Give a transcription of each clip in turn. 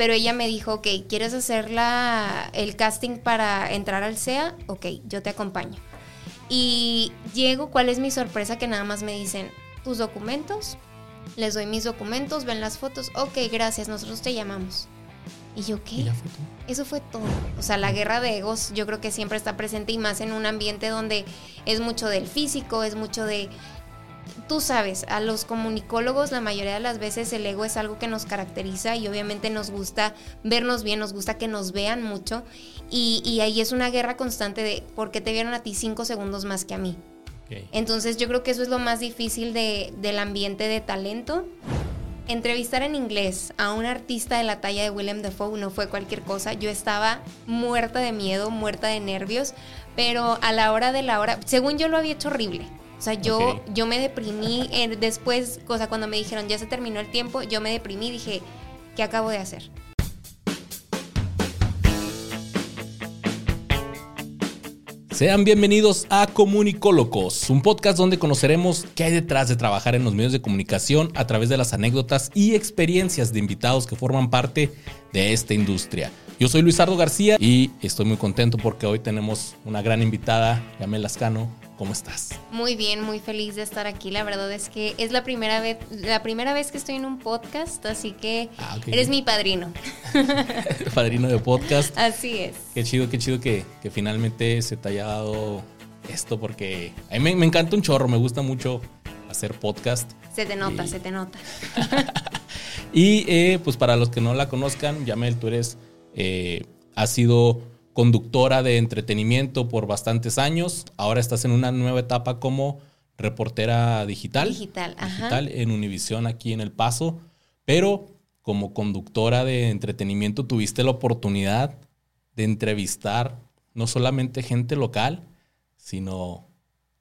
pero ella me dijo, ok, ¿quieres hacer la, el casting para entrar al SEA? Ok, yo te acompaño. Y llego, ¿cuál es mi sorpresa? Que nada más me dicen, tus documentos, les doy mis documentos, ven las fotos, ok, gracias, nosotros te llamamos. Y yo, ¿qué? Eso fue todo. O sea, la guerra de egos yo creo que siempre está presente y más en un ambiente donde es mucho del físico, es mucho de... Tú sabes, a los comunicólogos la mayoría de las veces el ego es algo que nos caracteriza y obviamente nos gusta vernos bien, nos gusta que nos vean mucho y, ahí es una guerra constante de por qué te vieron a ti cinco segundos más que a mí. Entonces yo creo que eso es lo más difícil de, del ambiente de talento entrevistar en inglés a un artista de la talla de William Dafoe no fue cualquier cosa. Yo estaba muerta de miedo, muerta de nervios, pero a la hora de la hora, según yo lo había hecho horrible. O sea, yo, yo me deprimí después, cosa cuando me dijeron ya se terminó el tiempo, yo me deprimí y dije, ¿qué acabo de hacer? Sean bienvenidos a Comunicólogos, un podcast donde conoceremos qué hay detrás de trabajar en los medios de comunicación a través de las anécdotas y experiencias de invitados que forman parte de esta industria. Yo soy Luisardo García y estoy muy contento porque hoy tenemos una gran invitada, Yamel Lascano. ¿Cómo estás? Muy bien, muy feliz de estar aquí. La verdad es que es la primera vez, la primera vez que estoy en un podcast, así que ah, eres mi padrino. padrino de podcast. Así es. Qué chido, qué chido que, finalmente se te haya dado esto, porque a mí me, encanta un chorro, me gusta mucho hacer podcast. Se te nota, se te nota. y eh, pues para los que no la conozcan, Yamel, tú eres, eh, has sido conductora de entretenimiento por bastantes años. Ahora estás en una nueva etapa como reportera digital. Digital, digital en Univisión aquí en El Paso. Pero como conductora de entretenimiento tuviste la oportunidad de entrevistar no solamente gente local, sino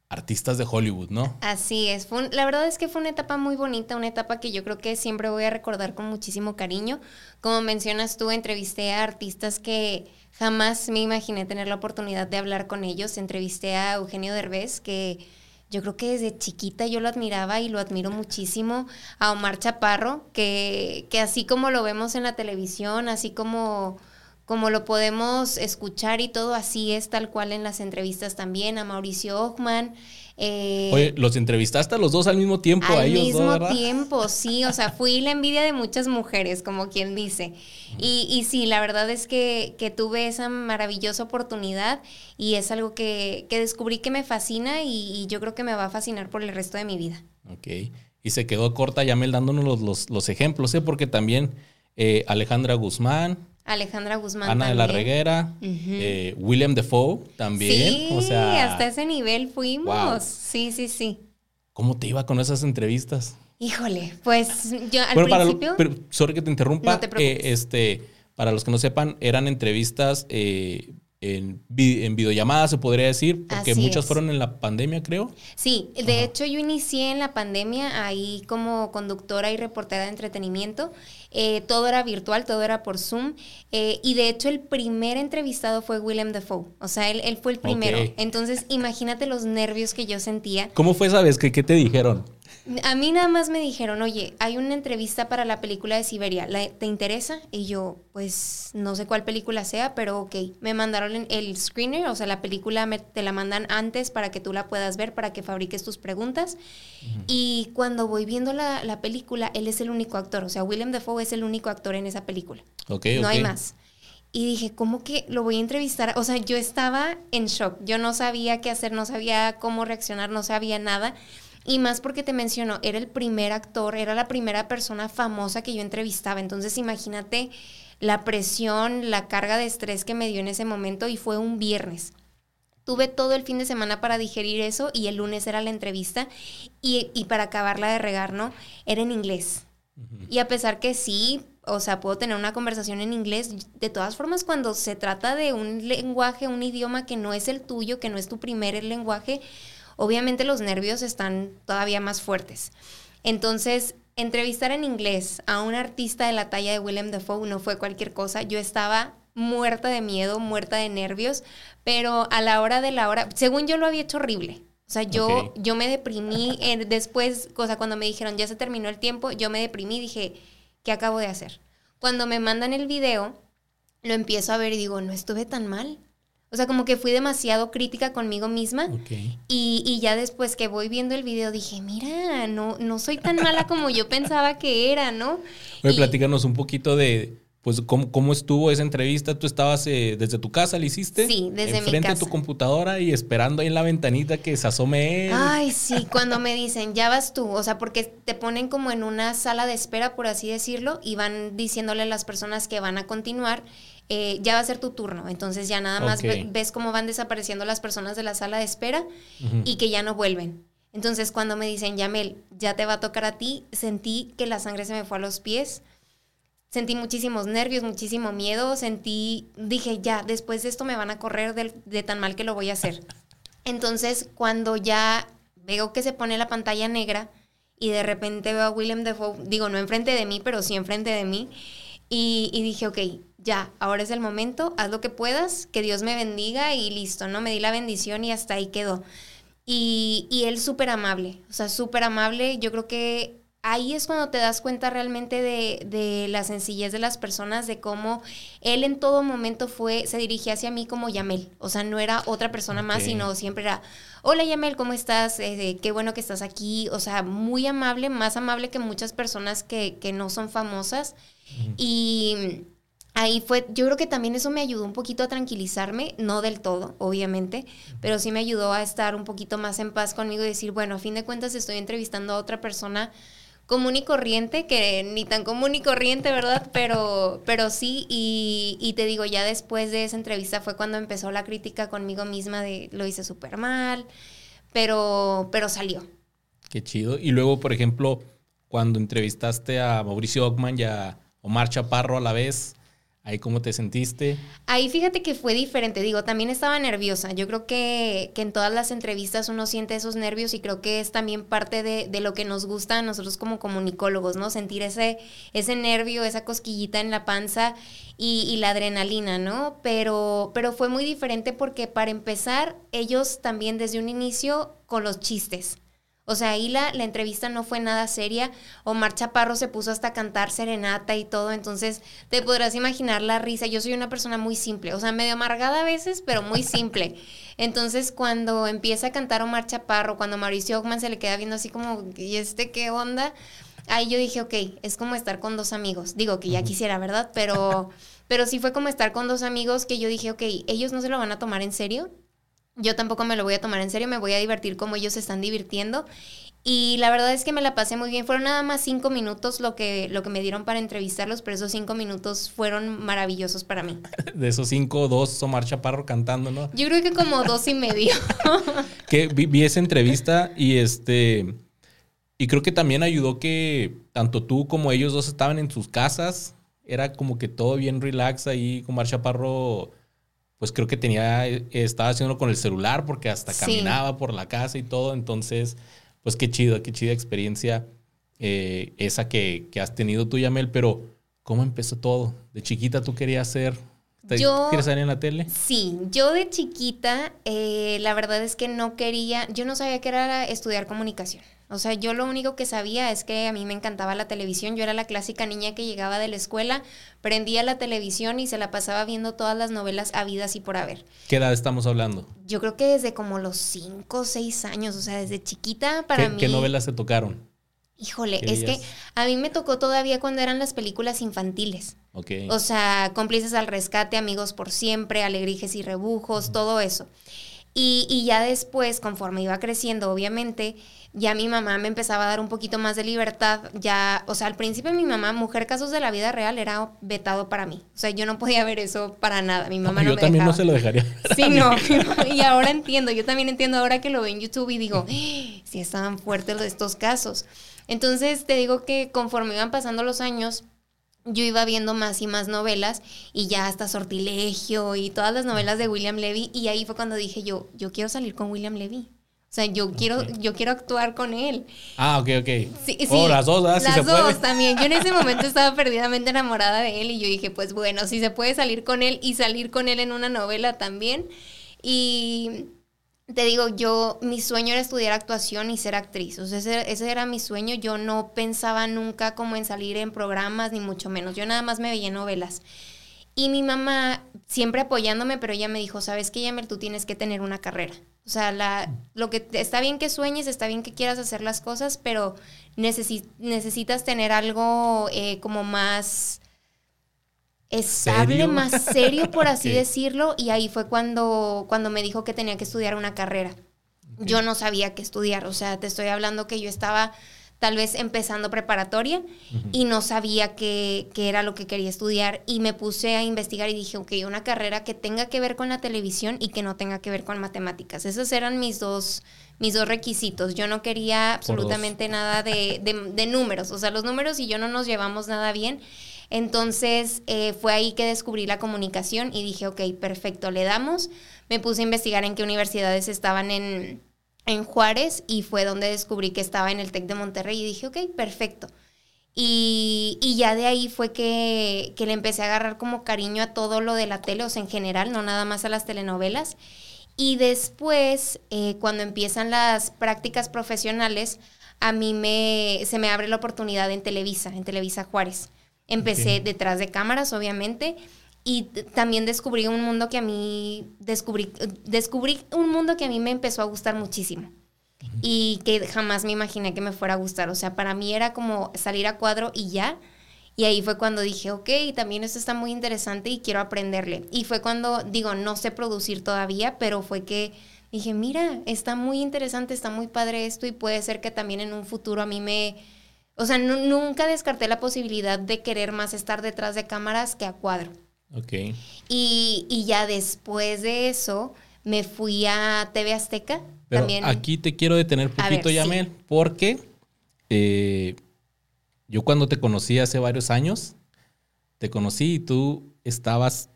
artistas de Hollywood, ¿no? Así es. la verdad es que fue una etapa muy bonita, una etapa que yo creo que siempre voy a recordar con muchísimo cariño. Como mencionas tú, entrevisté a artistas que jamás me imaginé tener la oportunidad de hablar con ellos. Entrevisté a Eugenio Derbez, que yo creo que desde chiquita yo lo admiraba y lo admiro muchísimo. A Omar Chaparro, que, que así como lo vemos en la televisión, así como como lo podemos escuchar y todo así es tal cual en las entrevistas también, a Mauricio Ochman. Eh, Oye, los entrevistaste a los dos al mismo tiempo, al mismo tiempo, sí, o sea, fui la envidia de muchas mujeres, como quien dice. Y, y sí, la verdad es que, que, tuve esa maravillosa oportunidad y es algo que, que descubrí que me fascina y, yo creo que me va a fascinar por el resto de mi vida. Ok, y se quedó corta Yamel dándonos los, los, los ejemplos, ¿eh? porque también eh, Alejandra Guzmán, Alejandra Guzmán. Ana de la Reguera, eh, William Defoe también. Sí, o sea, hasta ese nivel fuimos. Sí, sí, sí. ¿Cómo te iba con esas entrevistas? Híjole, pues yo al principio. pero, sorry que te interrumpa. No te este, para los que no sepan, eran entrevistas eh, en, en, videollamada, se podría decir, porque muchas fueron en la pandemia, creo. Sí, de hecho yo inicié en la pandemia ahí como conductora y reportera de entretenimiento. Eh, todo era virtual, todo era por Zoom. Eh, y de hecho el primer entrevistado fue William Defoe. O sea, él, él fue el primero. Entonces, imagínate los nervios que yo sentía. ¿Cómo fue esa vez? ¿Qué, qué te dijeron? A mí nada más me dijeron, oye, hay una entrevista para la película de Siberia, ¿te interesa? Y yo, pues no sé cuál película sea, pero ok. Me mandaron el screener, o sea, la película te la mandan antes para que tú la puedas ver, para que fabriques tus preguntas. Y cuando voy viendo la, la, película, él es el único actor, o sea, William Dafoe es el único actor en esa película. Okay, no hay más. Y dije, ¿cómo que lo voy a entrevistar? O sea, yo estaba en shock. Yo no sabía qué hacer, no sabía cómo reaccionar, no sabía nada. Y más porque te menciono, era el primer actor, era la primera persona famosa que yo entrevistaba. Entonces imagínate la presión, la carga de estrés que me dio en ese momento y fue un viernes. Tuve todo el fin de semana para digerir eso y el lunes era la entrevista y, para acabarla de regar, ¿no? Era en inglés. Y a pesar que sí, o sea, puedo tener una conversación en inglés, de todas formas cuando se trata de un lenguaje, un idioma que no es el tuyo, que no es tu primer lenguaje, obviamente los nervios están todavía más fuertes. Entonces, entrevistar en inglés a un artista de la talla de William Dafoe no fue cualquier cosa. Yo estaba muerta de miedo, muerta de nervios, pero a la hora de la hora, según yo lo había hecho horrible. O sea, yo, yo me deprimí después, cosa cuando me dijeron ya se terminó el tiempo, yo me deprimí y dije, ¿qué acabo de hacer? Cuando me mandan el video, lo empiezo a ver y digo, no estuve tan mal. O sea, como que fui demasiado crítica conmigo misma. Y, y, ya después que voy viendo el video dije, mira, no, no soy tan mala como yo pensaba que era, ¿no? Oye, platícanos un poquito de, pues, ¿cómo, cómo estuvo esa entrevista? ¿Tú estabas eh, desde tu casa, la hiciste? Sí, desde mi casa. Frente a tu computadora y esperando ahí en la ventanita que se asome él. Ay, sí, cuando me dicen, ya vas tú, o sea, porque te ponen como en una sala de espera, por así decirlo, y van diciéndole a las personas que van a continuar eh, ya va a ser tu turno. Entonces ya nada más ves cómo van desapareciendo las personas de la sala de espera y que ya no vuelven. Entonces cuando me dicen, Yamel, ya te va a tocar a ti, sentí que la sangre se me fue a los pies. Sentí muchísimos nervios, muchísimo miedo. Sentí, dije, ya, después de esto me van a correr de, de tan mal que lo voy a hacer. Entonces cuando ya veo que se pone la pantalla negra y de repente veo a William Defoe, digo, no enfrente de mí, pero sí enfrente de mí, y, y dije, ok, ya, ahora es el momento, haz lo que puedas, que Dios me bendiga y listo, ¿no? Me di la bendición y hasta ahí quedó. Y, y él súper amable, o sea, súper amable. Yo creo que ahí es cuando te das cuenta realmente de, de, la sencillez de las personas, de cómo él en todo momento fue, se dirigía hacia mí como Yamel. O sea, no era otra persona más, sino siempre era, hola Yamel, ¿cómo estás? Eh, qué bueno que estás aquí. O sea, muy amable, más amable que muchas personas que, que no son famosas. Y ahí fue, yo creo que también eso me ayudó un poquito a tranquilizarme, no del todo, obviamente, pero sí me ayudó a estar un poquito más en paz conmigo y decir, bueno, a fin de cuentas estoy entrevistando a otra persona común y corriente, que ni tan común y corriente, ¿verdad? Pero, pero sí, y, y te digo, ya después de esa entrevista fue cuando empezó la crítica conmigo misma de lo hice súper mal, pero, pero salió. Qué chido. Y luego, por ejemplo, cuando entrevistaste a Mauricio Ockman y a Omar Chaparro a la vez, ¿Ahí cómo te sentiste? Ahí fíjate que fue diferente, digo, también estaba nerviosa. Yo creo que, que en todas las entrevistas uno siente esos nervios y creo que es también parte de, de, lo que nos gusta a nosotros como comunicólogos, ¿no? Sentir ese, ese nervio, esa cosquillita en la panza y, y la adrenalina, ¿no? Pero, pero fue muy diferente porque para empezar, ellos también desde un inicio con los chistes. O sea, ahí la, la, entrevista no fue nada seria. Omar Chaparro se puso hasta a cantar serenata y todo. Entonces, te podrás imaginar la risa. Yo soy una persona muy simple, o sea, medio amargada a veces, pero muy simple. Entonces, cuando empieza a cantar Omar Chaparro, cuando Mauricio Ockman se le queda viendo así como, ¿y este qué onda? Ahí yo dije, ok, es como estar con dos amigos. Digo que ya quisiera, ¿verdad? Pero, pero sí fue como estar con dos amigos que yo dije, ok, ellos no se lo van a tomar en serio yo tampoco me lo voy a tomar en serio, me voy a divertir como ellos se están divirtiendo. Y la verdad es que me la pasé muy bien. Fueron nada más cinco minutos lo que, lo que me dieron para entrevistarlos, pero esos cinco minutos fueron maravillosos para mí. De esos cinco, dos Omar Chaparro cantando, ¿no? Yo creo que como dos y medio. que vi, vi, esa entrevista y este. Y creo que también ayudó que tanto tú como ellos dos estaban en sus casas. Era como que todo bien relax ahí. Omar Chaparro pues creo que tenía, estaba haciéndolo con el celular porque hasta caminaba por la casa y todo. Entonces, pues qué chido, qué chida experiencia eh, esa que, que, has tenido tú, Yamel. Pero, ¿cómo empezó todo? ¿De chiquita tú querías ser? Yo, ¿Quieres salir en la tele? Sí, yo de chiquita, eh, la verdad es que no quería, yo no sabía que era estudiar comunicación. O sea, yo lo único que sabía es que a mí me encantaba la televisión. Yo era la clásica niña que llegaba de la escuela, prendía la televisión y se la pasaba viendo todas las novelas habidas y por haber. ¿Qué edad estamos hablando? Yo creo que desde como los 5 o 6 años, o sea, desde chiquita para ¿Qué, mí. ¿Qué novelas se tocaron? Híjole, es que a mí me tocó todavía cuando eran las películas infantiles. Okay. O sea, cómplices al rescate, amigos por siempre, alegrijes y rebujos, uh -huh. todo eso. Y, y, ya después, conforme iba creciendo, obviamente, ya mi mamá me empezaba a dar un poquito más de libertad. Ya, o sea, al principio mi mamá, Mujer Casos de la Vida Real, era vetado para mí. O sea, yo no podía ver eso para nada. Mi mamá no, no me también dejaba. no se lo dejaría. Sí, no. y ahora entiendo. Yo también entiendo ahora que lo veo en YouTube y digo, sí estaban fuertes estos casos. Entonces, te digo que conforme iban pasando los años, yo iba viendo más y más novelas y ya hasta Sortilegio y todas las novelas de William Levy y ahí fue cuando dije yo, yo quiero salir con William Levy. O sea, yo quiero, okay. yo quiero actuar con él. Ah, ok, ok. Sí, sí. Oh, las dos, ¿ah? Las se dos puede. también. Yo en ese momento estaba perdidamente enamorada de él y yo dije, pues bueno, si se puede salir con él y salir con él en una novela también. Y te digo, yo, mi sueño era estudiar actuación y ser actriz. O sea, ese, ese, era mi sueño. Yo no pensaba nunca como en salir en programas, ni mucho menos. Yo nada más me veía novelas. Y mi mamá, siempre apoyándome, pero ella me dijo, sabes que, Yamel, tú tienes que tener una carrera. O sea, la, lo que está bien que sueñes, está bien que quieras hacer las cosas, pero necesitas tener algo eh, como más estable, más serio, por así decirlo. Y ahí fue cuando, cuando me dijo que tenía que estudiar una carrera. Yo no sabía qué estudiar, o sea, te estoy hablando que yo estaba tal vez empezando preparatoria y no sabía qué, era lo que quería estudiar y me puse a investigar y dije, ok, una carrera que tenga que ver con la televisión y que no tenga que ver con matemáticas. Esos eran mis dos, mis dos requisitos. Yo no quería absolutamente nada de, de, números, o sea, los números y yo no nos llevamos nada bien. Entonces eh, fue ahí que descubrí la comunicación y dije, ok, perfecto, le damos. Me puse a investigar en qué universidades estaban en en Juárez y fue donde descubrí que estaba en el TEC de Monterrey y dije, ok, perfecto. Y, ya de ahí fue que, le empecé a agarrar como cariño a todo lo de la tele, o sea, en general, no nada más a las telenovelas. Y después, eh, cuando empiezan las prácticas profesionales, a mí me, se me abre la oportunidad en Televisa, en Televisa Juárez. Empecé detrás de cámaras, obviamente, y también descubrí un mundo que a mí, descubrí, descubrí un mundo que a mí me empezó a gustar muchísimo y que jamás me imaginé que me fuera a gustar. O sea, para mí era como salir a cuadro y ya. Y ahí fue cuando dije, ok, también esto está muy interesante y quiero aprenderle. Y fue cuando, digo, no sé producir todavía, pero fue que dije, mira, está muy interesante, está muy padre esto y puede ser que también en un futuro a mí me... O sea, nunca descarté la posibilidad de querer más estar detrás de cámaras que a cuadro. Ok. Y, ya después de eso me fui a TV Azteca. Pero aquí te quiero detener poquito, Yamel, porque eh, yo cuando te conocí hace varios años, te conocí y tú estabas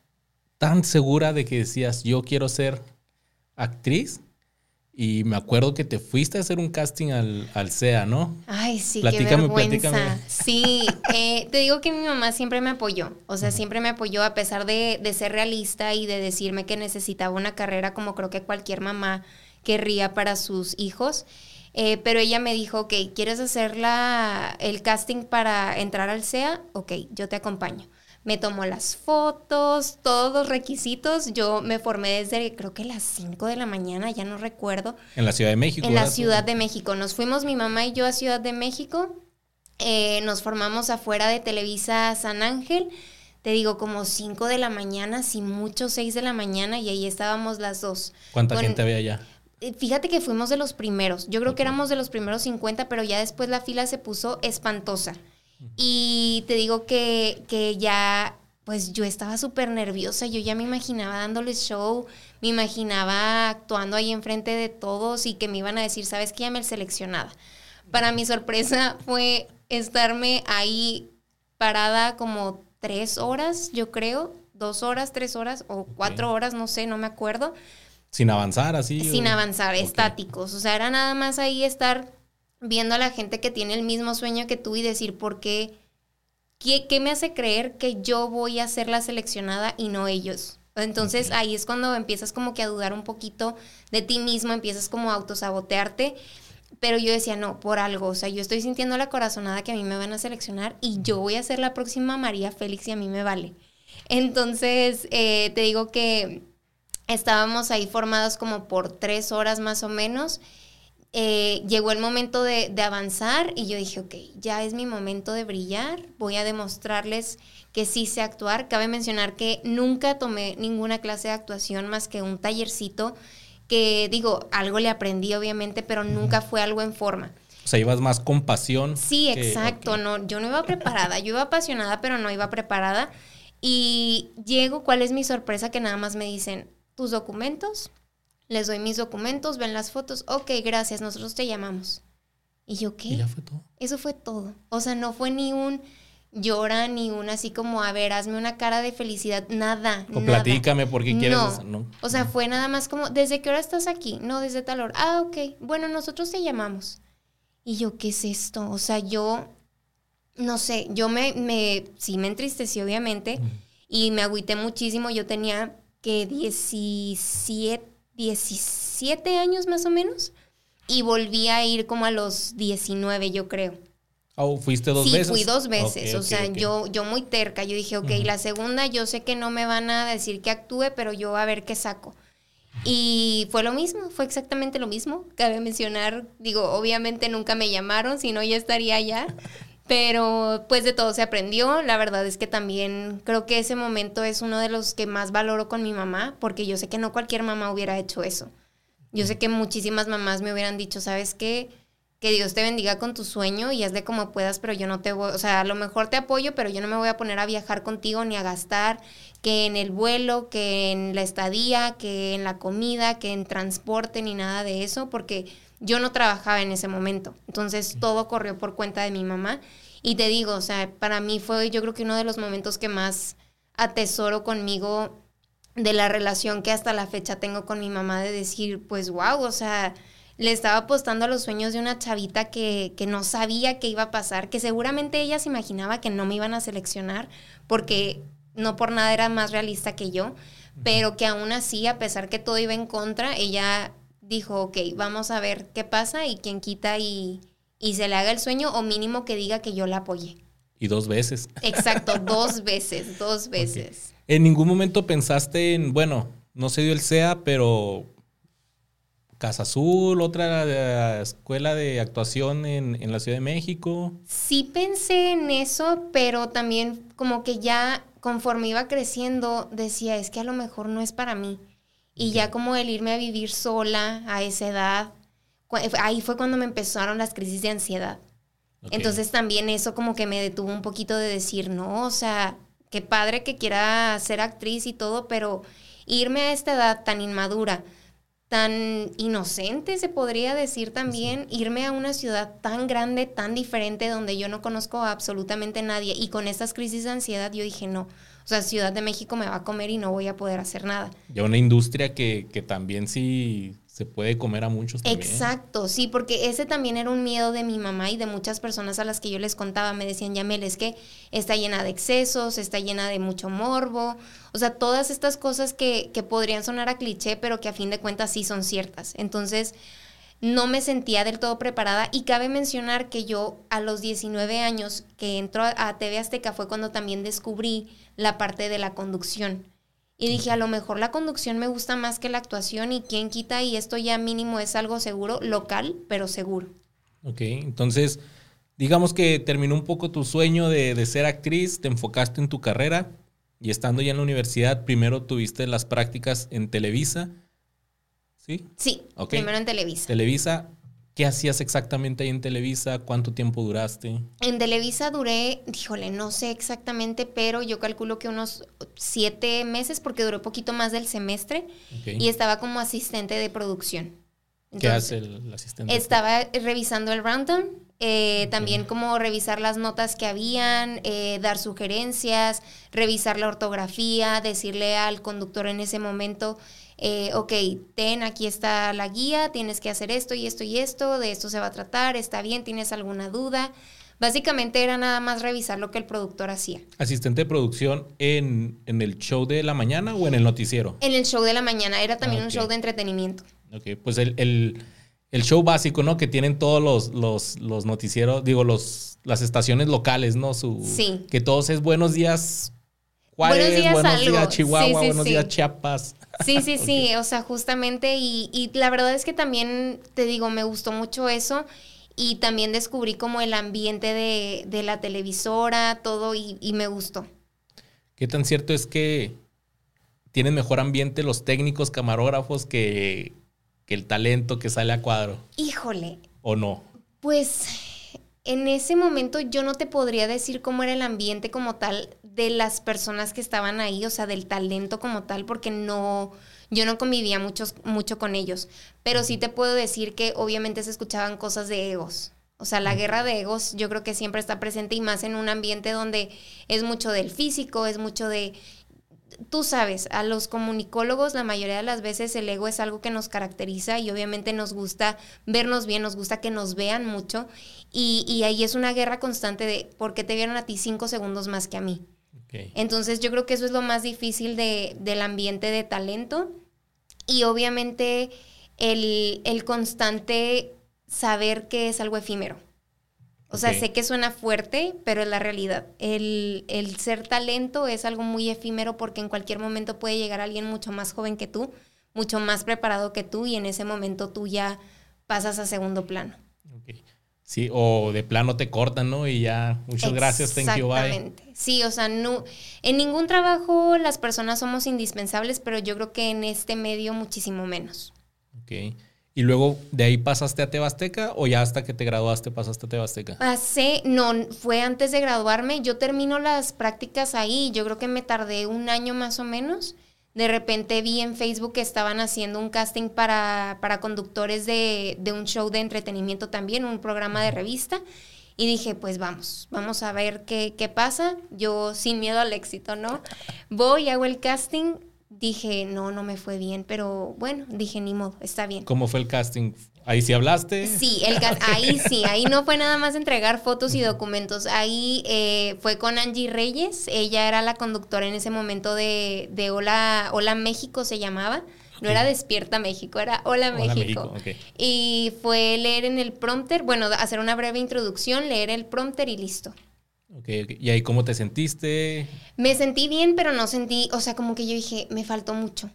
tan segura de que decías, yo quiero ser actriz y me acuerdo que te fuiste a hacer un casting al, al CEA, ¿no? Ay, sí, platícame, qué vergüenza. Sí, eh, te digo que mi mamá siempre me apoyó. O sea, siempre me apoyó a pesar de, de, ser realista y de decirme que necesitaba una carrera como creo que cualquier mamá querría para sus hijos. Eh, pero ella me dijo, ok, ¿quieres hacer la, el casting para entrar al CEA? Ok, yo te acompaño me tomó las fotos, todos los requisitos. Yo me formé desde creo que las 5 de la mañana, ya no recuerdo. En la Ciudad de México. En la Ciudad de México. Nos fuimos mi mamá y yo a Ciudad de México. Eh, nos formamos afuera de Televisa San Ángel. Te digo, como 5 de la mañana, si mucho 6 de la mañana, y ahí estábamos las dos. ¿Cuánta gente había allá? Eh, fíjate que fuimos de los primeros. Yo creo que éramos de los primeros 50, pero ya después la fila se puso espantosa. Y te digo que, que ya, pues yo estaba súper nerviosa, yo ya me imaginaba dándoles show, me imaginaba actuando ahí enfrente de todos y que me iban a decir, ¿sabes qué? Ya me seleccionada. Para mi sorpresa fue estarme ahí parada como tres horas, yo creo, dos horas, tres horas o cuatro horas, no sé, no me acuerdo. Sin avanzar así. Sin avanzar, estáticos. O sea, era nada más ahí estar viendo a la gente que tiene el mismo sueño que tú y decir, ¿por qué? ¿Qué, me hace creer que yo voy a ser la seleccionada y no ellos? Entonces ahí es cuando empiezas como que a dudar un poquito de ti mismo, empiezas como a autosabotearte. Pero yo decía, no, por algo, o sea, yo estoy sintiendo la corazonada que a mí me van a seleccionar y yo voy a ser la próxima María Félix y a mí me vale. Entonces, eh, te digo que estábamos ahí formados como por tres horas más o menos eh, llegó el momento de, avanzar y yo dije, ok, ya es mi momento de brillar, voy a demostrarles que sí sé actuar. Cabe mencionar que nunca tomé ninguna clase de actuación más que un tallercito que digo, algo le aprendí obviamente, pero nunca fue algo en forma. O sea, ibas más con pasión. Sí, exacto. No, yo no iba preparada. Yo iba apasionada, pero no iba preparada. Y llego, ¿cuál es mi sorpresa? Que nada más me dicen, tus documentos, les doy mis documentos, ven las fotos, ok, gracias, nosotros te llamamos. ¿Y yo qué? ¿Y ya fue todo? Eso fue todo. O sea, no fue ni un llora, ni un así como, a ver, hazme una cara de felicidad, nada. O platícame por qué quieres. No. no. O sea, fue nada más como, ¿desde qué hora estás aquí? No, desde tal hora. Ah, ok. Bueno, nosotros te llamamos. Y yo, ¿qué es esto? O sea, yo, no sé, yo me, me sí me entristecí, obviamente, y me agüité muchísimo. Yo tenía que 17 17 17 años más o menos. Y volví a ir como a los 19, yo creo. Oh, ¿Fuiste dos sí, veces? fui dos veces. O sea, yo, yo muy terca. Yo dije, ok, la segunda yo sé que no me van a decir que actúe, pero yo a ver qué saco. Y fue lo mismo, fue exactamente lo mismo. Cabe mencionar, digo, obviamente nunca me llamaron, si no ya estaría allá. Pero pues de todo se aprendió. La verdad es que también creo que ese momento es uno de los que más valoro con mi mamá, porque yo sé que no cualquier mamá hubiera hecho eso. Yo sé que muchísimas mamás me hubieran dicho, ¿sabes qué? Que Dios te bendiga con tu sueño y hazle como puedas, pero yo no te voy, o sea, a lo mejor te apoyo, pero yo no me voy a poner a viajar contigo ni a gastar que en el vuelo, que en la estadía, que en la comida, que en transporte, ni nada de eso, porque yo no trabajaba en ese momento. Entonces todo corrió por cuenta de mi mamá. Y te digo, o sea, para mí fue yo creo que uno de los momentos que más atesoro conmigo de la relación que hasta la fecha tengo con mi mamá de decir, pues wow, o sea, le estaba apostando a los sueños de una chavita que, que no sabía qué iba a pasar, que seguramente ella se imaginaba que no me iban a seleccionar porque no por nada era más realista que yo, pero que aún así, a pesar que todo iba en contra, ella dijo, ok, vamos a ver qué pasa y quien quita y, y se le haga el sueño o mínimo que diga que yo la apoyé. Y dos veces. Exacto, dos veces, dos veces. ¿En ningún momento pensaste en, bueno, no se dio el SEA, pero Casa Azul, otra eh, escuela de actuación en, en la Ciudad de México? Sí pensé en eso, pero también como que ya conforme iba creciendo decía, es que a lo mejor no es para mí. Y ya como el irme a vivir sola a esa edad, ahí fue cuando me empezaron las crisis de ansiedad. Entonces también eso como que me detuvo un poquito de decir, no, o sea, qué padre que quiera ser actriz y todo, pero irme a esta edad tan inmadura, tan inocente, se podría decir también, irme a una ciudad tan grande, tan diferente, donde yo no conozco a absolutamente nadie y con estas crisis de ansiedad yo dije, no, o sea, Ciudad de México me va a comer y no voy a poder hacer nada. Ya una industria que, que también sí se puede comer a muchos. Exacto, sí, porque ese también era un miedo de mi mamá y de muchas personas a las que yo les contaba. Me decían, Yamel, es que está llena de excesos, está llena de mucho morbo. O sea, todas estas cosas que, que podrían sonar a cliché, pero que a fin de cuentas sí son ciertas. Entonces, no me sentía del todo preparada y cabe mencionar que yo a los 19 años que entró a TV Azteca fue cuando también descubrí la parte de la conducción. Y dije, a lo mejor la conducción me gusta más que la actuación y quién quita y esto ya mínimo es algo seguro, local, pero seguro. Ok, entonces, digamos que terminó un poco tu sueño de, de ser actriz, te enfocaste en tu carrera y estando ya en la universidad, primero tuviste las prácticas en Televisa. ¿Sí? Sí, Ok. primero en Televisa. Televisa, ¿qué hacías exactamente ahí en Televisa? ¿Cuánto tiempo duraste? En Televisa duré, híjole, no sé exactamente, pero yo calculo que unos siete meses porque duró poquito más del semestre Ok. y estaba como asistente de producción. ¿Qué hace el, el asistente? Estaba revisando el rundown, eh, también como revisar las notas que habían, eh, dar sugerencias, revisar la ortografía, decirle al conductor en ese momento, eh, ok, ten, aquí está la guía, tienes que hacer esto y esto y esto, de esto se va a tratar, está bien, tienes alguna duda. Básicamente era nada más revisar lo que el productor hacía. ¿Asistente de producción en, en el show de la mañana o en el noticiero? En el show de la mañana era también Ah, un show de entretenimiento. Ok, pues el, el- el show básico, ¿no? Que tienen todos los, los, los noticieros, digo, los, las estaciones locales, ¿no? Su, Sí. Que todos es buenos días Juárez, Buenos días, buenos algo. días Chihuahua, Sí, sí, buenos sí. días Chiapas. Sí, sí, sí, o sea, justamente y, y la verdad es que también, te digo, me gustó mucho eso y también descubrí como el ambiente de, de la televisora, todo y, y me gustó. ¿Qué tan cierto es que tienen mejor ambiente los técnicos camarógrafos que, que el talento que sale a cuadro? Híjole, ¿O no? pues en ese momento yo no te podría decir cómo era el ambiente como tal de las personas que estaban ahí, o sea, del talento como tal, porque no, yo no convivía muchos, mucho con ellos. Pero sí te puedo decir que obviamente se escuchaban cosas de egos. O sea, la guerra de egos yo creo que siempre está presente y más en un ambiente donde es mucho del físico, es mucho de... Tú sabes, a los comunicólogos la mayoría de las veces el ego es algo que nos caracteriza y obviamente nos gusta vernos bien, nos gusta que nos vean mucho y, y ahí es una guerra constante de por qué te vieron a ti cinco segundos más que a mí. Entonces yo creo que eso es lo más difícil de, del ambiente de talento. Y obviamente el, el constante saber que es algo efímero. O sea, sé que suena fuerte, pero es la realidad. El, el ser talento es algo muy efímero porque en cualquier momento puede llegar alguien mucho más joven que tú, mucho más preparado que tú y en ese momento tú ya pasas a segundo plano. Ok. Sí, o de plano te cortan, ¿no? Y ya, muchas gracias, thank you, bye. Exactamente. Sí, o sea, no, en ningún trabajo las personas somos indispensables, pero yo creo que en este medio muchísimo menos. Ok. Y luego, ¿de ahí pasaste a Tebasteca o ya hasta que te graduaste pasaste a Tebasteca? Pasé, no, fue antes de graduarme. Yo termino las prácticas ahí. Yo creo que me tardé un año más o menos. De repente vi en Facebook que estaban haciendo un casting para, para conductores de, de un show de entretenimiento también, un programa de revista. Y dije, pues vamos, vamos a ver qué, qué pasa. Yo sin miedo al éxito, ¿no? Voy, hago el casting. Dije, no, no me fue bien, pero bueno, dije, ni modo, está bien. ¿Cómo fue el casting? Ahí sí hablaste. Sí, el ahí sí, ahí no fue nada más entregar fotos y documentos. Ahí eh, fue con Angie Reyes, ella era la conductora en ese momento de, de Hola, Hola México se llamaba. No era Despierta México, era Hola Hola, México. Y fue leer en el prompter, bueno, hacer una breve introducción, leer el prompter y listo. Ok, ok. ¿Y ahí cómo te sentiste? Me sentí bien, pero no sentí, o sea, como que yo dije, me faltó mucho.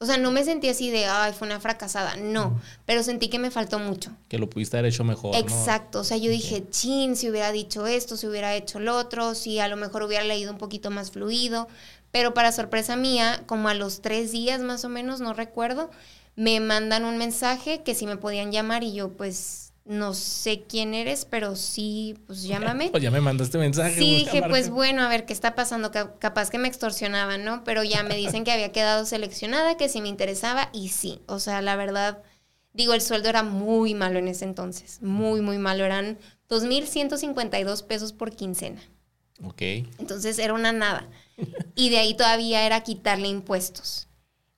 O sea, no me sentí así de, ay, fue una fracasada, no, pero sentí que me faltó mucho. Que lo pudiste haber hecho mejor, ¿no? Exacto, o sea, yo dije, chin, si hubiera dicho esto, si hubiera hecho lo otro, si a lo mejor hubiera leído un poquito más fluido, pero para sorpresa mía, como a los tres días más o menos, no recuerdo, me mandan un mensaje que si me podían llamar y yo pues no sé quién eres, pero sí, pues llámame. Pues ya me mandaste mensaje. Sí, dije, pues bueno, a ver qué está pasando. Ca- capaz que me extorsionaban, ¿no? Pero ya me dicen que había quedado seleccionada, que si me interesaba, y sí. O sea, la verdad, digo, el sueldo era muy malo en ese entonces. Muy, muy malo. Eran 2.152 pesos por quincena. Ok. Entonces era una nada. Y de ahí todavía era quitarle impuestos.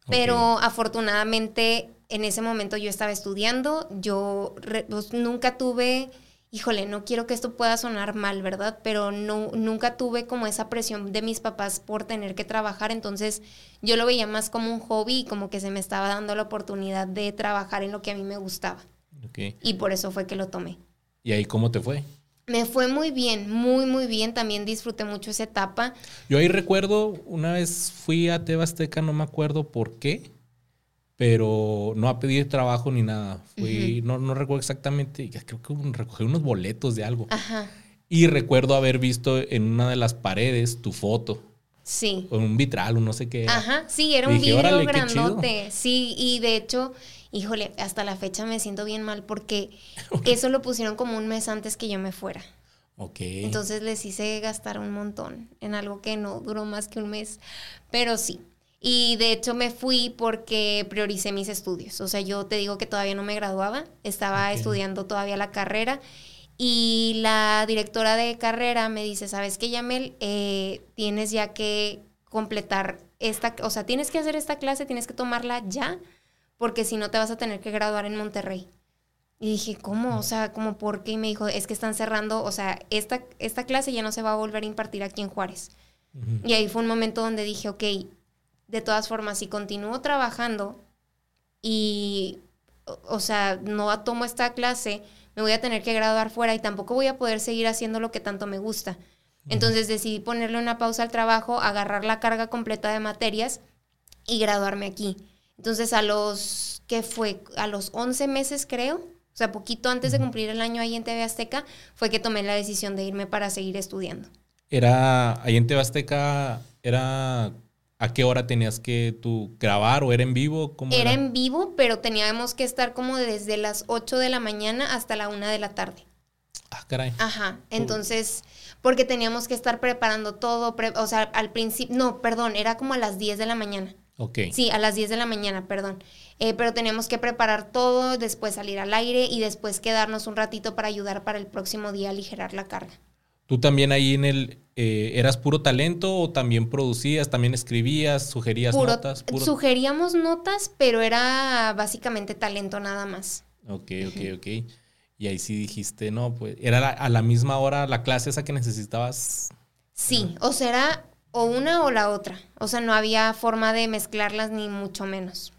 Pero afortunadamente en ese momento yo estaba estudiando, yo pues, nunca tuve, híjole, no quiero que esto pueda sonar mal, ¿verdad? Pero no, nunca tuve como esa presión de mis papás por tener que trabajar, entonces yo lo veía más como un hobby y como que se me estaba dando la oportunidad de trabajar en lo que a mí me gustaba. Ok. Y por eso fue que lo tomé. ¿Y ahí cómo te fue? Me fue muy bien, muy, muy bien. También disfruté mucho esa etapa. Yo ahí recuerdo, una vez fui a Tebasteca, no me acuerdo por qué, pero no a pedir trabajo ni nada. Fui, no, no recuerdo exactamente, creo que un- recogí unos boletos de algo. Ajá, Y recuerdo haber visto en una de las paredes tu foto, sí. o un vitral, o no sé qué. era. Ajá, sí, era un Dije, vidrio grandote. Sí, y de hecho, híjole, hasta la fecha me siento bien mal porque eso lo pusieron como un mes antes que yo me fuera. Ok. Entonces les hice gastar un montón en algo que no duró más que un mes. Pero sí. Y de hecho me fui porque prioricé mis estudios. O sea, yo te digo que todavía no me graduaba, estaba estudiando todavía la carrera. Y la directora de carrera me dice, ¿sabes qué, Yamel? Eh, tienes ya que completar esta, o sea, tienes que hacer esta clase, tienes que tomarla ya, porque si no te vas a tener que graduar en Monterrey. Y dije, ¿cómo? O sea, ¿cómo por qué? Y me dijo, es que están cerrando, o sea, esta, esta clase ya no se va a volver a impartir aquí en Juárez. Y ahí fue un momento donde dije, ok, de todas formas, si continúo trabajando y, o, sea, no tomo esta clase, me voy a tener que graduar fuera y tampoco voy a poder seguir haciendo lo que tanto me gusta. Entonces decidí ponerle una pausa al trabajo, agarrar la carga completa de materias y graduarme aquí. Entonces a los, ¿qué fue? A los 11 meses creo, o sea, poquito antes de cumplir el año ahí en TV Azteca, fue que tomé la decisión de irme para seguir estudiando. Era, ahí en Tebasteca, era, ¿a qué hora tenías que tú grabar o era en vivo? ¿Cómo Era en vivo, pero teníamos que estar como desde las 8 de la mañana hasta la 1 de la tarde. Ah, caray. Ajá, entonces, porque teníamos que estar preparando todo, pre- o sea, al principio, no, perdón, era como a las 10 de la mañana. Ok. Sí, a las 10 de la mañana, perdón. Eh, pero teníamos que preparar todo, después salir al aire y después quedarnos un ratito para ayudar para el próximo día a aligerar la carga. ¿Tú también ahí en el, eh, eras puro talento o también producías, también escribías, sugerías Puro- notas? Puro... Sugeríamos notas, pero era básicamente talento nada más. Ok, ok, ok. Y ahí sí dijiste, no, pues, era la- a la misma hora la clase esa que necesitabas. Sí, o sea, era o una o la otra. O sea, no había forma de mezclarlas ni mucho menos.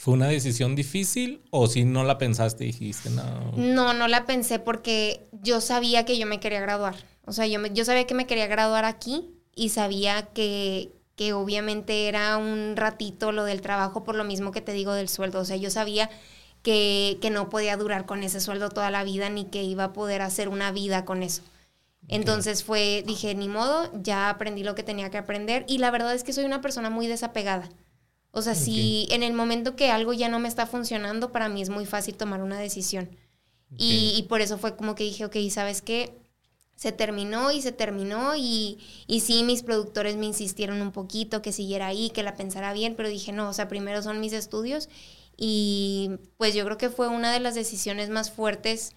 ¿Fue una decisión difícil o si no la pensaste y dijiste no? No, no la pensé porque yo sabía que yo me quería graduar. O sea, yo, me- yo sabía que me quería graduar aquí y sabía que, que obviamente era un ratito lo del trabajo por lo mismo que te digo del sueldo. O sea, yo sabía que, que no podía durar con ese sueldo toda la vida ni que iba a poder hacer una vida con eso. Entonces fue, dije, ni modo, ya aprendí lo que tenía que aprender y la verdad es que soy una persona muy desapegada. O sea, si en el momento que algo ya no me está funcionando, para mí es muy fácil tomar una decisión. Y, y por eso fue como que dije, ok, ¿sabes qué? Se terminó y se terminó y, y sí, mis productores me insistieron un poquito que siguiera ahí, que la pensara bien, pero dije, no, o sea, primero son mis estudios y pues yo creo que fue una de las decisiones más fuertes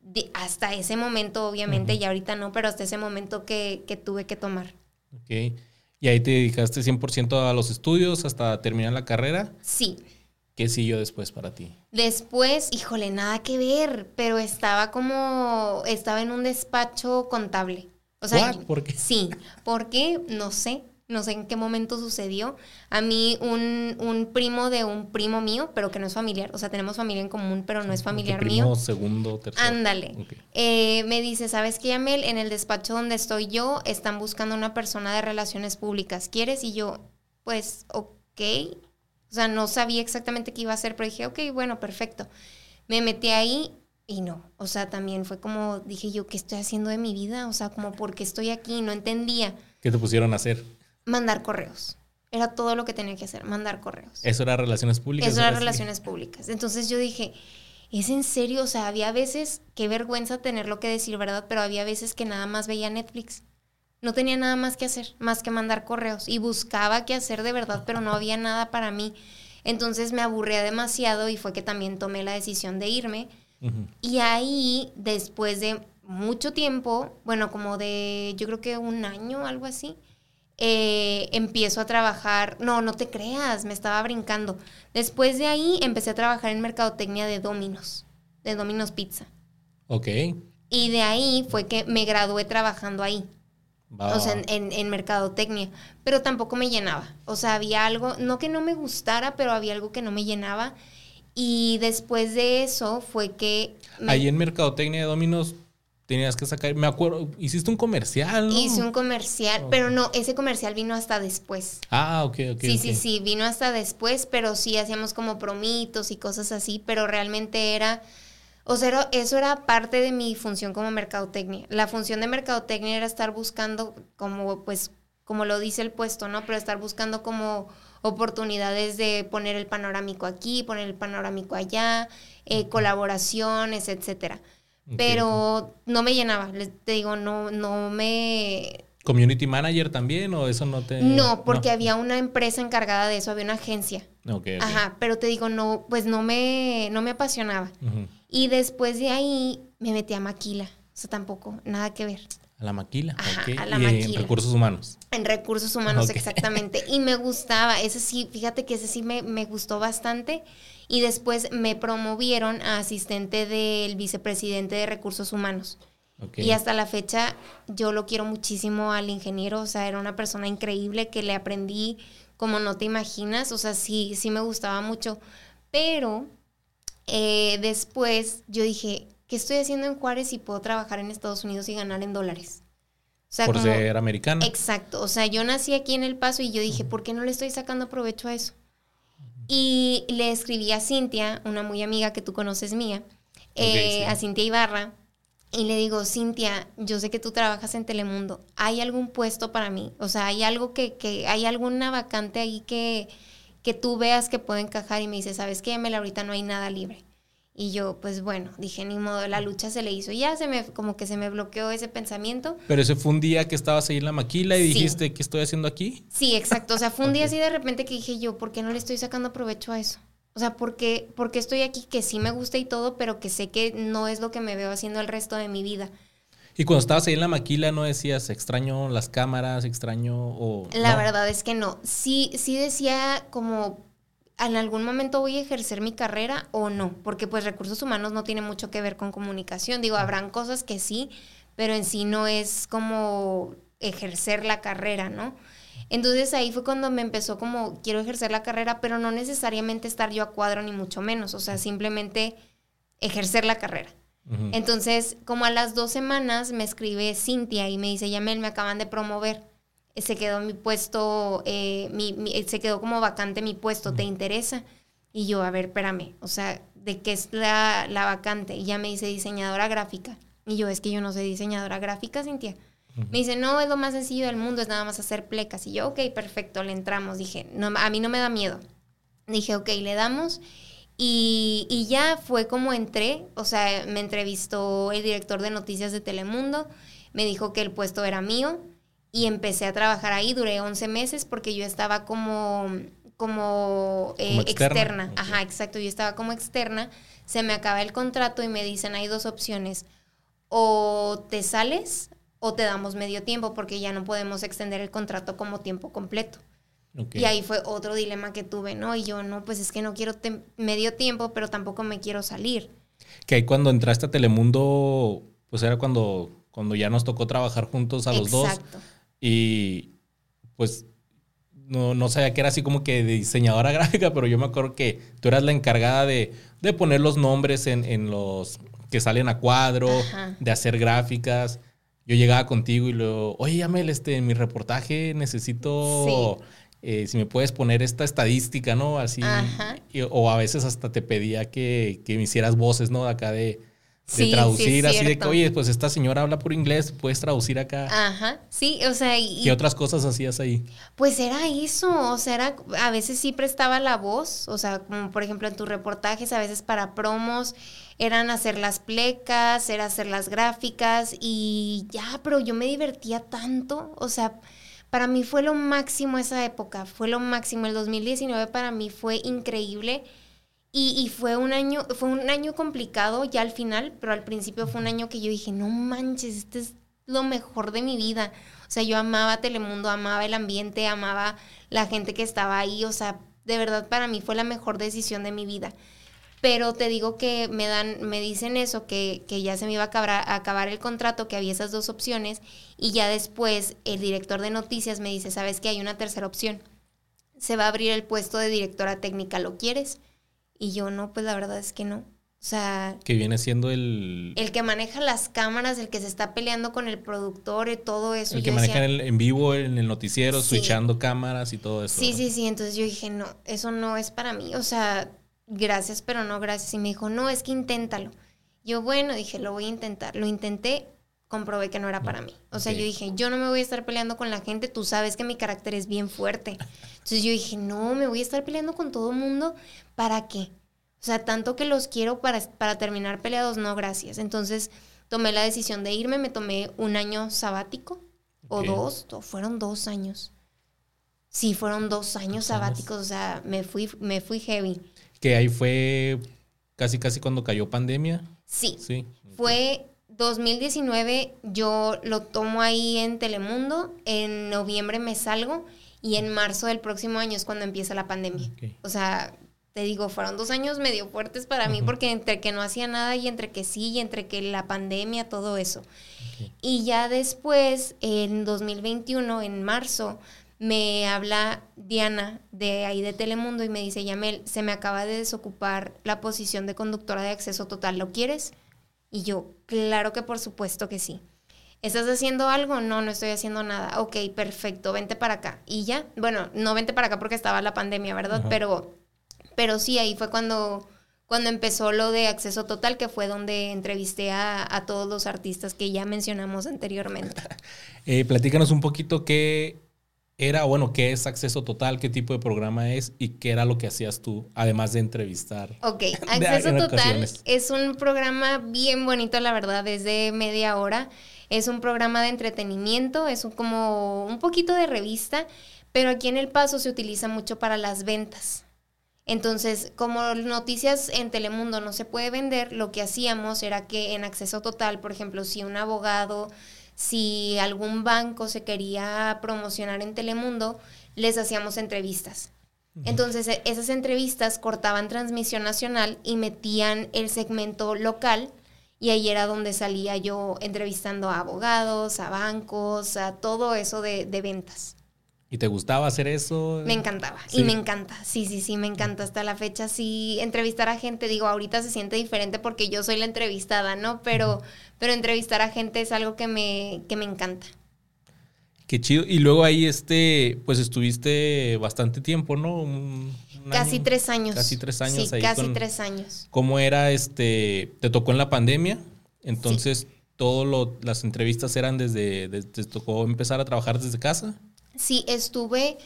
de- hasta ese momento, obviamente, y ahorita no, pero hasta ese momento que, que tuve que tomar. Ok. ¿Y ahí te dedicaste 100% a los estudios hasta terminar la carrera? Sí. ¿Qué siguió después para ti? Después, híjole, nada que ver, pero estaba como, estaba en un despacho contable. O sea, What? ¿Por qué? Sí, porque no sé, no sé en qué momento sucedió. A mí un, un primo de un primo mío, pero que no es familiar, o sea, tenemos familia en común, pero no es familiar primo, mío. segundo, tercero. Ándale. Eh, me dice, ¿sabes qué, Amel? En el despacho donde estoy yo, están buscando una persona de relaciones públicas. ¿Quieres? Y yo, pues, ok. O sea, no sabía exactamente qué iba a hacer, pero dije, ok, bueno, perfecto. Me metí ahí y no. O sea, también fue como, dije yo, ¿qué estoy haciendo de mi vida? O sea, como, ¿por qué estoy aquí? No entendía. ¿Qué te pusieron a hacer? Mandar correos. Era todo lo que tenía que hacer, mandar correos. ¿Eso era relaciones públicas? Eso era relaciones públicas. Entonces yo dije, ¿es en serio? O sea, había veces, qué vergüenza tenerlo que decir, ¿verdad? Pero había veces que nada más veía Netflix. No tenía nada más que hacer, más que mandar correos. Y buscaba qué hacer de verdad, pero no había nada para mí. Entonces me aburría demasiado y fue que también tomé la decisión de irme. Y ahí, después de mucho tiempo, bueno, como de, yo creo que un año, algo así, eh, empiezo a trabajar, no, no te creas, me estaba brincando. Después de ahí empecé a trabajar en mercadotecnia de Domino's, de Domino's Pizza. Ok. Y de ahí fue que me gradué trabajando ahí, Va, o sea, en, en- en mercadotecnia, pero tampoco me llenaba. O sea, había algo, no que no me gustara, pero había algo que no me llenaba. Y después de eso fue que... me- Ahí en Mercadotecnia de Dominos tenías que sacar, me acuerdo, hiciste un comercial, ¿no? Hice un comercial, pero no, ese comercial vino hasta después. Ah, ok, ok. sí, sí, sí, vino hasta después, pero sí hacíamos como promitos y cosas así, pero realmente era, o sea, eso era parte de mi función como mercadotecnia. La función de mercadotecnia era estar buscando como, pues, como lo dice el puesto, ¿no? Pero estar buscando como oportunidades de poner el panorámico aquí, poner el panorámico allá, eh, colaboraciones, etcétera. Pero no me llenaba, les te digo, no, no me, ¿Community manager también o eso no te...? no, porque había una empresa encargada de eso, había una agencia. No. Ok, ok. Ajá, pero te digo, no, pues no me, no me apasionaba. Y después de ahí me metí a Maquila. O sea, tampoco, nada que ver. A la maquila, Ajá, ok. a la y en recursos humanos. En recursos humanos, exactamente. Y me gustaba, ese sí, fíjate que ese sí me, me gustó bastante. Y después me promovieron a asistente del vicepresidente de recursos humanos. Y hasta la fecha yo lo quiero muchísimo al ingeniero, o sea, era una persona increíble que le aprendí como no te imaginas, o sea, sí, sí me gustaba mucho. Pero eh, después yo dije, ¿qué estoy haciendo en Juárez si puedo trabajar en Estados Unidos y ganar en dólares? O sea, Por como- ser americana. Exacto, o sea, yo nací aquí en El Paso y yo dije, ¿por qué no le estoy sacando provecho a eso? Y le escribí a Cintia, una muy amiga que tú conoces mía, eh, sí. a Cintia Ibarra, y le digo, Cintia, yo sé que tú trabajas en Telemundo, ¿hay algún puesto para mí? O sea, ¿hay algo que, que hay alguna vacante ahí que, que tú veas que puede encajar? Y me dice, ¿sabes qué, Mel? Ahorita no hay nada libre. Y yo, pues bueno, dije, ni modo, la lucha se le hizo. Y ya se me, como que se me bloqueó ese pensamiento. Pero ese fue un día que estabas ahí en la maquila y Sí. dijiste, ¿qué estoy haciendo aquí? Sí, exacto. O sea, fue un día así de repente que dije yo, ¿por qué no le estoy sacando provecho a eso? O sea, ¿por qué, por qué estoy aquí que sí me gusta y todo, pero que sé que no es lo que me veo haciendo el resto de mi vida? Y cuando estabas ahí en la maquila, ¿no decías, extraño las cámaras, extraño o...? La no? verdad es que no. Sí, sí decía como, ¿en algún momento voy a ejercer mi carrera o no? Porque pues recursos humanos no tiene mucho que ver con comunicación. Digo, habrán cosas que sí, pero en sí no es como ejercer la carrera, ¿no? Entonces ahí fue cuando me empezó como, quiero ejercer la carrera, pero no necesariamente estar yo a cuadro ni mucho menos, o sea, simplemente ejercer la carrera. Entonces, como a las dos semanas me escribe Cintia y me dice, Yamel, me acaban de promover, se quedó mi puesto, eh, se quedó como vacante mi puesto, ¿te interesa? Y yo, a ver, espérame, o sea, ¿de qué es la, la vacante? Y ya me dice diseñadora gráfica. Y yo, es que yo no soy diseñadora gráfica, Cintia. Me dice, no, es lo más sencillo del mundo, es nada más hacer plecas. Y yo, ok, perfecto, le entramos. Dije, no, a mí no me da miedo. Dije, ok, le damos. Y, y, ya fue como entré, o sea, me entrevistó el director de noticias de Telemundo, me dijo que el puesto era mío y empecé a trabajar ahí, duré 11 meses porque yo estaba como, como, eh, externa. Ajá, exacto, yo estaba como externa, se me acaba el contrato y me dicen, hay dos opciones, o te sales o te damos medio tiempo porque ya no podemos extender el contrato como tiempo completo. Y ahí fue otro dilema que tuve, ¿no? Y yo, no, pues es que no quiero medio tiempo, pero tampoco me quiero salir. Que ahí cuando entraste a Telemundo, pues era cuando, cuando ya nos tocó trabajar juntos a los Exacto. dos. Y pues no, no sabía que era así como que de diseñadora gráfica, pero yo me acuerdo que tú eras la encargada de, de poner los nombres en, en, los que salen a cuadro, de hacer gráficas. Yo llegaba contigo y luego, oye, Yamel, este, en mi reportaje necesito, eh, si me puedes poner esta estadística, ¿no? Así, o a veces hasta te pedía que, que me hicieras voces, ¿no? Acá de, de traducir, así de que, oye, pues esta señora habla por inglés, puedes traducir acá. Ajá, sí, o sea. Y, ¿Qué otras cosas hacías ahí? Pues era eso, o sea, era, a veces sí prestaba la voz, o sea, como por ejemplo en tus reportajes, a veces para promos, eran hacer las plecas, era hacer las gráficas y ya, pero yo me divertía tanto, o sea, para mí fue lo máximo esa época, fue lo máximo, el 2019 para mí fue increíble y, fue un año, fue un año complicado ya al final, pero al principio fue un año que yo dije, no manches, este es lo mejor de mi vida. O sea, yo amaba Telemundo, amaba el ambiente, amaba la gente que estaba ahí. O sea, de verdad para mí fue la mejor decisión de mi vida. Pero te digo que me dan, me dicen eso, que, que ya se me iba a acabar, a acabar el contrato, que había esas dos opciones, y ya después el director de noticias me dice, sabes que hay una tercera opción. Se va a abrir el puesto de directora técnica, ¿lo quieres? Y yo no, pues la verdad es que no. O sea... Que viene siendo el... El que maneja las cámaras, el que se está peleando con el productor y todo eso. El que maneja en vivo en el noticiero, switchando cámaras y todo eso. Sí, sí, sí. Entonces yo dije, no, eso no es para mí. O sea, gracias, pero no gracias. Y me dijo, no, es que inténtalo. Yo, bueno, dije, lo voy a intentar. Lo intenté, comprobé que no era para mí. O sea, yo dije, yo no me voy a estar peleando con la gente, tú sabes que mi carácter es bien fuerte. Entonces yo dije, no, me voy a estar peleando con todo el mundo, ¿para qué? O sea, tanto que los quiero para, para terminar peleados, no, gracias. Entonces tomé la decisión de irme, me tomé un año sabático, o dos, fueron dos años. Sí, fueron dos años sabáticos, o sea, me fui, me fui heavy. Que ahí fue casi, casi cuando cayó pandemia. Sí. Sí. Fue 2019 yo lo tomo ahí en Telemundo, en noviembre me salgo y en marzo del próximo año es cuando empieza la pandemia. O sea, te digo, fueron dos años medio fuertes para mí porque entre que no hacía nada y entre que sí y entre que la pandemia, todo eso. Y ya después, en 2021, en marzo, me habla Diana de ahí de Telemundo y me dice, Yamel, se me acaba de desocupar la posición de conductora de acceso total, ¿lo quieres? Y yo, claro que por supuesto que sí. ¿Estás haciendo algo? No, no estoy haciendo nada. Ok, perfecto, vente para acá. Y ya, bueno, no vente para acá porque estaba la pandemia, ¿verdad? Pero, pero sí, ahí fue cuando, cuando empezó lo de acceso total, que fue donde entrevisté a, a todos los artistas que ya mencionamos anteriormente. eh, platícanos un poquito qué era, bueno, qué es Acceso Total, qué tipo de programa es y qué era lo que hacías tú, además de entrevistar. Ok, Acceso Total es un programa bien bonito, la verdad, es de media hora. Es un programa de entretenimiento, es como un poquito de revista, pero aquí en El Paso se utiliza mucho para las ventas. Entonces, como noticias en Telemundo no se puede vender, lo que hacíamos era que en acceso total, por ejemplo, si un abogado si algún banco se quería promocionar en Telemundo, les hacíamos entrevistas. Entonces, e, esas entrevistas cortaban transmisión nacional y metían el segmento local y ahí era donde salía yo entrevistando a abogados, a bancos, a todo eso de, ventas. ¿Y te gustaba hacer eso? Me encantaba Sí. y me encanta, sí, sí, sí, me encanta hasta la fecha, sí, entrevistar a gente, digo, ahorita se siente diferente porque yo soy la entrevistada, ¿no? Pero, pero entrevistar a gente es algo que me, que me encanta. Qué chido. Y luego ahí, este, pues estuviste bastante tiempo, ¿no? Un- un Casi año. tres años. Casi tres años Sí, ahí casi con- tres años. ¿Cómo era, este, te tocó en la pandemia? Entonces, todas las entrevistas eran desde, desde- te tocó empezar a trabajar desde casa. Sí, estuve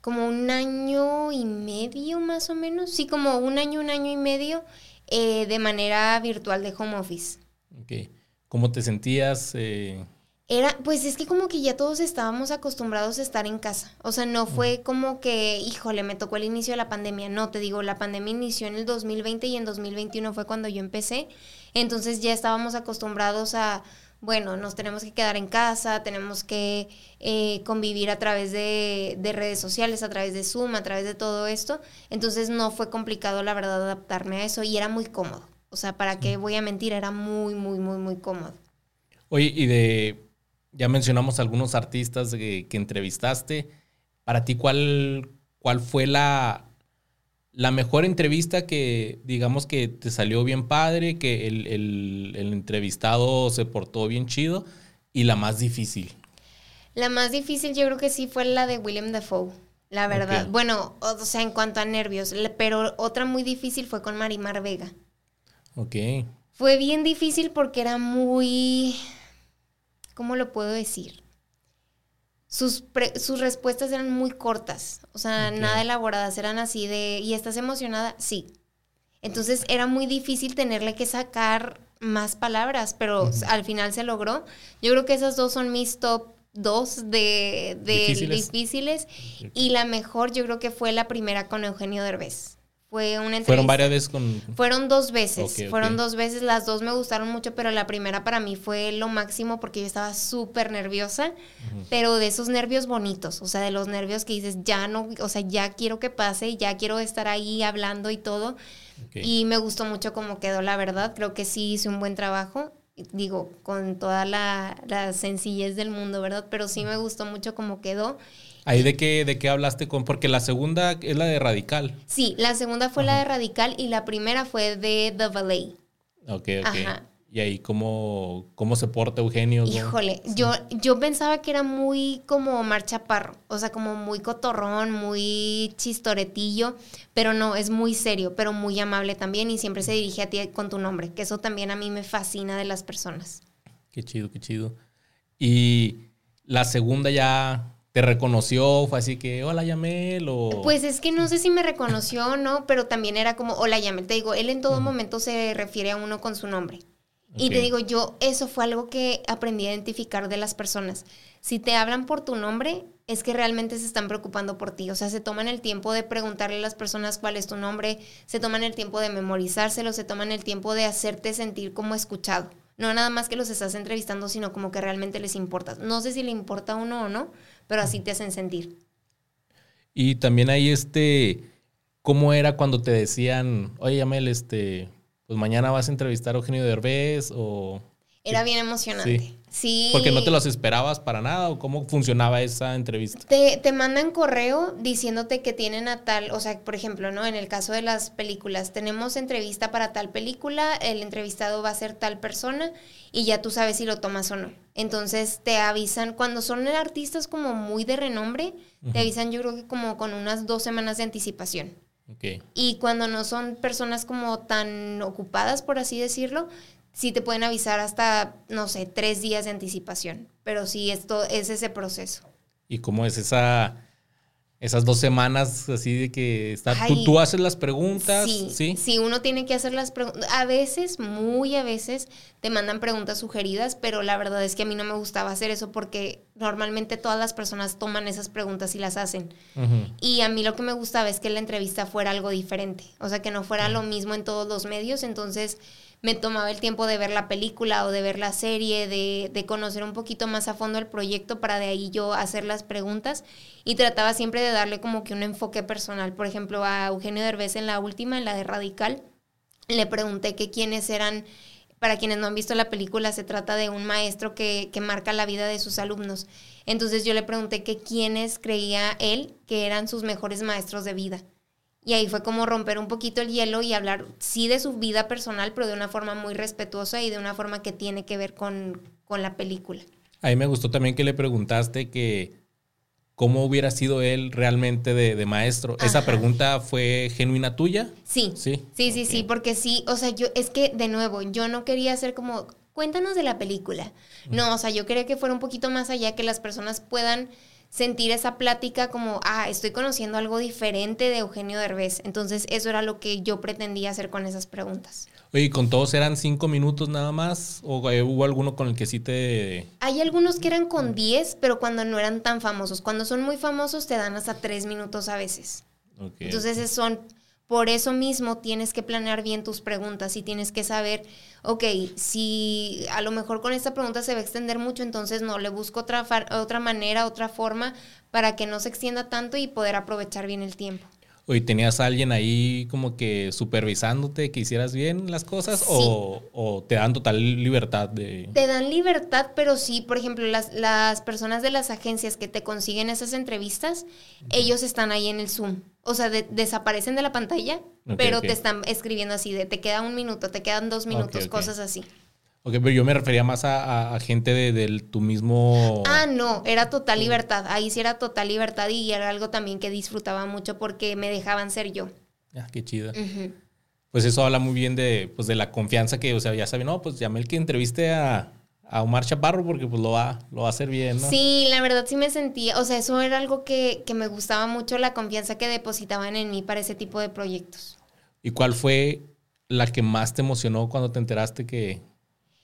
como un año y medio más o menos, sí, como un año, un año y medio eh, de manera virtual de home office. Ok. ¿Cómo te sentías? Eh, Era, pues es que como que ya todos estábamos acostumbrados a estar en casa. O sea, no fue como que, híjole, me tocó el inicio de la pandemia. No, te digo, la pandemia inició en el 2020 y en 2021 fue cuando yo empecé. Entonces ya estábamos acostumbrados a, bueno, nos tenemos que quedar en casa, tenemos que eh, convivir a través de, de redes sociales, a través de Zoom, a través de todo esto. Entonces no fue complicado, la verdad, adaptarme a eso y era muy cómodo. O sea, ¿para qué voy a mentir? Era muy, muy, muy, muy cómodo. Oye, y de, ya mencionamos algunos artistas que, que entrevistaste. Para ti, ¿cuál, cuál fue la, la mejor entrevista que, digamos, que te salió bien padre, que el, el- el entrevistado se portó bien chido y la más difícil? La más difícil yo creo que sí fue la de William Dafoe, la verdad. Bueno, o, sea, en cuanto a nervios, pero otra muy difícil fue con Marimar Vega. Ok. Fue bien difícil porque era muy... ¿Cómo lo puedo decir? Sus, pre- sus respuestas eran muy cortas, o sea, nada elaboradas, eran así de, ¿y estás emocionada? Sí. Entonces era muy difícil tenerle que sacar más palabras, pero al final se logró. Yo creo que esas dos son mis top dos de, de Difíciles. difíciles. Y la mejor yo creo que fue la primera con Eugenio Derbez. Fue una entrevista. Fueron varias veces con... Fueron dos veces, Ok, ok. fueron dos veces, las dos me gustaron mucho, pero la primera para mí fue lo máximo porque yo estaba súper nerviosa, Ujú. pero de esos nervios bonitos, o sea, de los nervios que dices, ya no, o sea, ya quiero que pase, ya quiero estar ahí hablando y todo, Ok. y me gustó mucho cómo quedó, la verdad, creo que sí hice un buen trabajo, digo, con toda la, la sencillez del mundo, ¿verdad? Pero sí me gustó mucho cómo quedó. ¿Ahí de qué, de qué hablaste con...? Porque la segunda es la de Radical. Sí, la segunda fue la de Radical y la primera fue de The Ballet. Ok, ok. Ajá. Y ahí, ¿cómo, cómo se porta Eugenio? ¿Cómo- Híjole, yo, yo pensaba que era muy como Omar Chaparro, o sea, como muy cotorrón, muy chistoretillo, pero no, es muy serio, pero muy amable también y siempre se dirige a ti con tu nombre, que eso también a mí me fascina de las personas. Qué chido, qué chido. Y la segunda ya te reconoció, fue así que, hola, Yamel, o... Pues es que no sé si me reconoció o no, pero también era como, hola Yamel, te digo, él en todo momento se refiere a uno con su nombre. Y te digo, yo, eso fue algo que aprendí a identificar de las personas. Si te hablan por tu nombre, es que realmente se están preocupando por ti. O sea, se toman el tiempo de preguntarle a las personas cuál es tu nombre, se toman el tiempo de memorizárselo, se toman el tiempo de hacerte sentir como escuchado. No nada más que los estás entrevistando, sino como que realmente les importas. No sé si le importa a uno o no, pero así te hacen sentir. Y también ahí, este, ¿cómo era cuando te decían, oye, Yamel, este, pues mañana vas a entrevistar a Eugenio Derbez, o... Era bien emocionante. Sí. Sí. Porque no te los esperabas para nada, o cómo funcionaba esa entrevista. Te, te mandan correo diciéndote que tienen a tal, o sea, por ejemplo, ¿no? En el caso de las películas, tenemos entrevista para tal película, el entrevistado va a ser tal persona y ya tú sabes si lo tomas o no. Entonces te avisan, cuando son artistas como muy de renombre, te avisan yo creo que como con unas dos semanas de anticipación. Ok. Y cuando no son personas como tan ocupadas, por así decirlo, sí te pueden avisar hasta, no sé, tres días de anticipación. Pero sí, esto es ese proceso. ¿Y cómo es esa, esas dos semanas así de que está, tú, Ay. tú haces las preguntas? Sí, Sí. sí, uno tiene que hacer las preguntas. A veces, muy a veces, te mandan preguntas sugeridas, pero la verdad es que a mí no me gustaba hacer eso porque normalmente todas las personas toman esas preguntas y las hacen. Y a mí lo que me gustaba es que la entrevista fuera algo diferente, o sea, que no fuera lo mismo en todos los medios, entonces me tomaba el tiempo de ver la película o de ver la serie, de, de conocer un poquito más a fondo el proyecto para de ahí yo hacer las preguntas y trataba siempre de darle como que un enfoque personal. Por ejemplo, a Eugenio Derbez en la última, en la de Radical, le pregunté que quiénes eran para quienes no han visto la película, se trata de un maestro que, que marca la vida de sus alumnos. Entonces yo le pregunté que quiénes creía él que eran sus mejores maestros de vida. Y ahí fue como romper un poquito el hielo y hablar, sí, de su vida personal, pero de una forma muy respetuosa y de una forma que tiene que ver con, con la película. A mí me gustó también que le preguntaste que cómo hubiera sido él realmente de, maestro. ¿Esa pregunta fue genuina tuya? Sí. Sí, sí, sí, sí, porque sí, o sea, yo, es que de nuevo, yo no quería ser como, cuéntanos de la película. No, o sea, yo quería que fuera un poquito más allá, que las personas puedan sentir esa plática como, ah, estoy conociendo algo diferente de Eugenio Derbez. Entonces, eso era lo que yo pretendía hacer con esas preguntas. Oye, ¿con todos eran cinco minutos nada más? ¿O eh, hubo alguno con el que sí te...? Hay algunos que eran con diez, pero cuando no eran tan famosos. Cuando son muy famosos te dan hasta tres minutos a veces. Entonces son... Por eso mismo tienes que planear bien tus preguntas y tienes que saber, ok, si a lo mejor con esta pregunta se va a extender mucho, entonces no, le busco otra, otra manera, otra forma para que no se extienda tanto y poder aprovechar bien el tiempo. Oye, ¿tenías a alguien ahí como que supervisándote que hicieras bien las cosas o, te dan total libertad de...? Te dan libertad, pero sí, por ejemplo, las, las personas de las agencias que te consiguen esas entrevistas, ellos están ahí en el Zoom. O sea, desaparecen de la pantalla, pero te están escribiendo así de te queda un minuto, te quedan dos minutos, cosas así. Ok, pero yo me refería más a, gente de, tu mismo... Ah, no, era total libertad. Ahí sí era total libertad y era algo también que disfrutaba mucho porque me dejaban ser yo. Ah, qué chido. Pues eso habla muy bien de, pues, de la confianza que, o sea, ya saben, no, pues llamé el que entreviste a, a Omar Chaparro porque pues lo va, lo va a hacer bien, ¿no? Sí, la verdad sí me sentía, o sea, eso era algo que, que me gustaba mucho, la confianza que depositaban en mí para ese tipo de proyectos. ¿Y cuál fue la que más te emocionó cuando te enteraste que,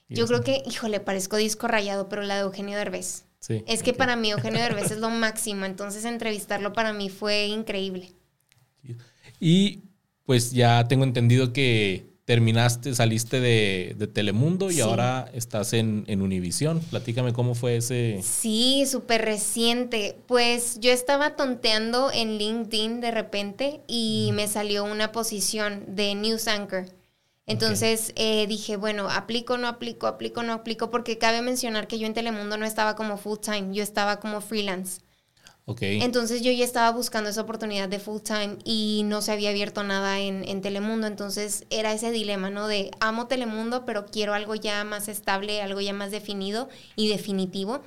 yo creo que, híjole, parezco disco rayado, pero la de Eugenio Derbez. Sí, es que para mí Eugenio Derbez es lo máximo, entonces entrevistarlo para mí fue increíble. Y pues ya tengo entendido que terminaste, saliste de, Telemundo y ahora estás en, en Univisión. Platícame cómo fue ese. Sí, súper reciente. Pues yo estaba tonteando en LinkedIn de repente y me salió una posición de News Anchor. Entonces eh, dije, bueno, aplico, no aplico, aplico, no aplico, porque cabe mencionar que yo en Telemundo no estaba como full time, yo estaba como freelance. Okay. Entonces yo ya estaba buscando esa oportunidad de full time y no se había abierto nada en, en, Telemundo. Entonces era ese dilema, ¿no? De amo Telemundo, pero quiero algo ya más estable, algo ya más definido y definitivo.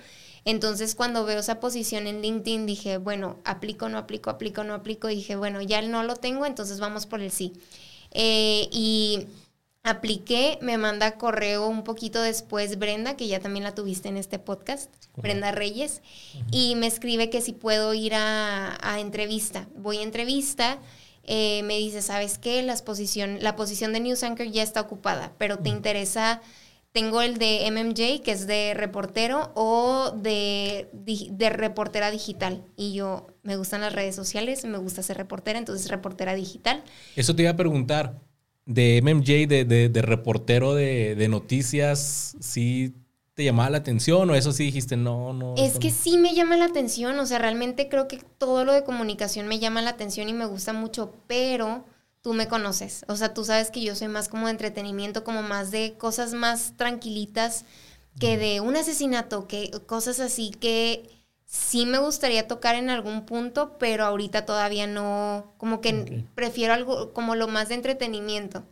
Entonces cuando veo esa posición en LinkedIn dije, bueno, aplico, no aplico, aplico, no aplico. Y dije, bueno, ya no lo tengo, entonces vamos por el sí. Eh, y Apliqué, me manda correo un poquito después Brenda, que ya también la tuviste en este podcast, Brenda Reyes, y me escribe que si puedo ir a, entrevista. Voy a entrevista, eh, me dice, ¿sabes qué? Las posición, la posición de News Anchor ya está ocupada, pero te interesa, tengo el de MMJ, que es de reportero, o de, de reportera digital. Y yo, me gustan las redes sociales, me gusta ser reportera, entonces reportera digital. Eso te iba a preguntar de MMJ, de, de, reportero de, noticias, sí te llamaba la atención o eso sí dijiste, no, no. Es que sí me llama la atención, o sea, realmente creo que todo lo de comunicación me llama la atención y me gusta mucho, pero tú me conoces, o sea, tú sabes que yo soy más como de entretenimiento, como más de cosas más tranquilitas que de un asesinato, que cosas así que sí me gustaría tocar en algún punto, pero ahorita todavía no, como que prefiero algo como lo más de entretenimiento.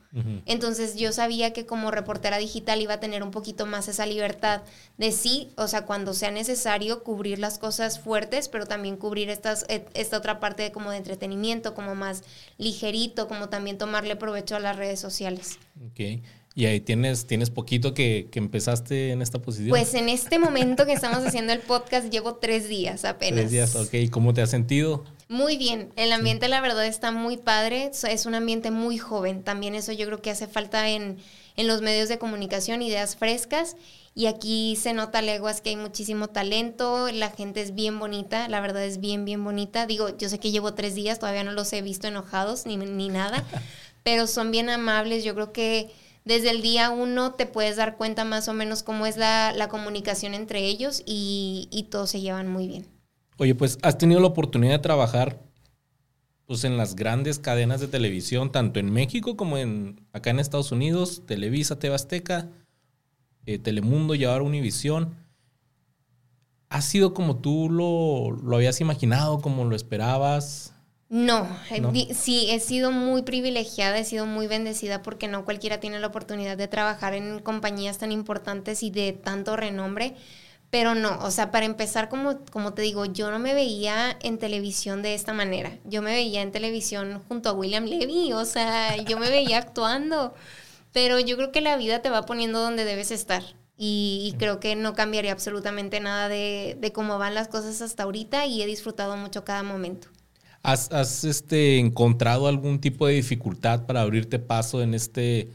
Entonces yo sabía que como reportera digital iba a tener un poquito más esa libertad de sí, o sea, cuando sea necesario cubrir las cosas fuertes, pero también cubrir estas, esta otra parte de como de entretenimiento, como más ligerito, como también tomarle provecho a las redes sociales. Okay. Y ahí tienes, tienes poquito que, empezaste en esta posición. Pues en este momento que estamos haciendo el podcast llevo tres días apenas. Tres días, ok. ¿Y cómo te has sentido? Muy bien. El ambiente, la verdad, está muy padre. Es un ambiente muy joven. También eso yo creo que hace falta en, en los medios de comunicación, ideas frescas. Y aquí se nota leguas que hay muchísimo talento, la gente es bien bonita, la verdad es bien, bien bonita. Digo, yo sé que llevo tres días, todavía no los he visto enojados ni, ni nada, pero son bien amables. Yo creo que desde el día uno te puedes dar cuenta más o menos cómo es la, comunicación entre ellos y, todos se llevan muy bien. Oye, pues has tenido la oportunidad de trabajar pues, en las grandes cadenas de televisión, tanto en México como en acá en Estados Unidos, Televisa, Tebasteca. eh, Telemundo y ahora Univisión. ¿Ha sido como tú lo, lo habías imaginado, como lo esperabas? No, eh, sí, he sido muy privilegiada, he sido muy bendecida porque no cualquiera tiene la oportunidad de trabajar en compañías tan importantes y de tanto renombre. Pero no, o sea, para empezar, como, como te digo, yo no me veía en televisión de esta manera. Yo me veía en televisión junto a William Levy, o sea, yo me veía actuando. Pero yo creo que la vida te va poniendo donde debes estar. Y, creo que no cambiaría absolutamente nada de, de, cómo van las cosas hasta ahorita y he disfrutado mucho cada momento. ¿Has, has este, encontrado algún tipo de dificultad para abrirte paso en este,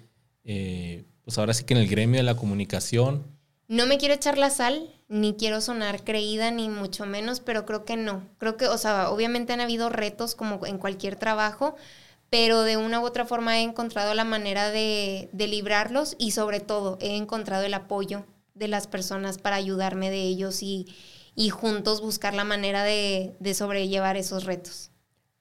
eh, pues ahora sí que en el gremio de la comunicación? No me quiero echar la sal, ni quiero sonar creída, ni mucho menos, pero creo que no. Creo que, o sea, obviamente han habido retos como en cualquier trabajo, pero de una u otra forma he encontrado la manera de, de librarlos y sobre todo he encontrado el apoyo de las personas para ayudarme de ellos y, y juntos buscar la manera de, de sobrellevar esos retos.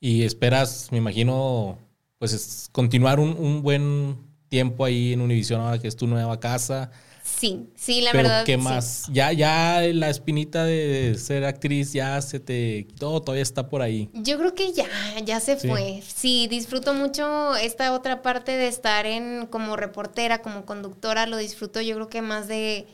Y esperas, me imagino, pues continuar un, un buen tiempo ahí en Univision ahora que es tu nueva casa. Sí, sí, la verdad. ¿Qué más? Ya, ya la espinita de ser actriz ya se te quitó, todavía está por ahí. Yo creo que ya, ya se fue. Sí, disfruto mucho esta otra parte de estar en como reportera, como conductora, lo disfruto yo creo que más de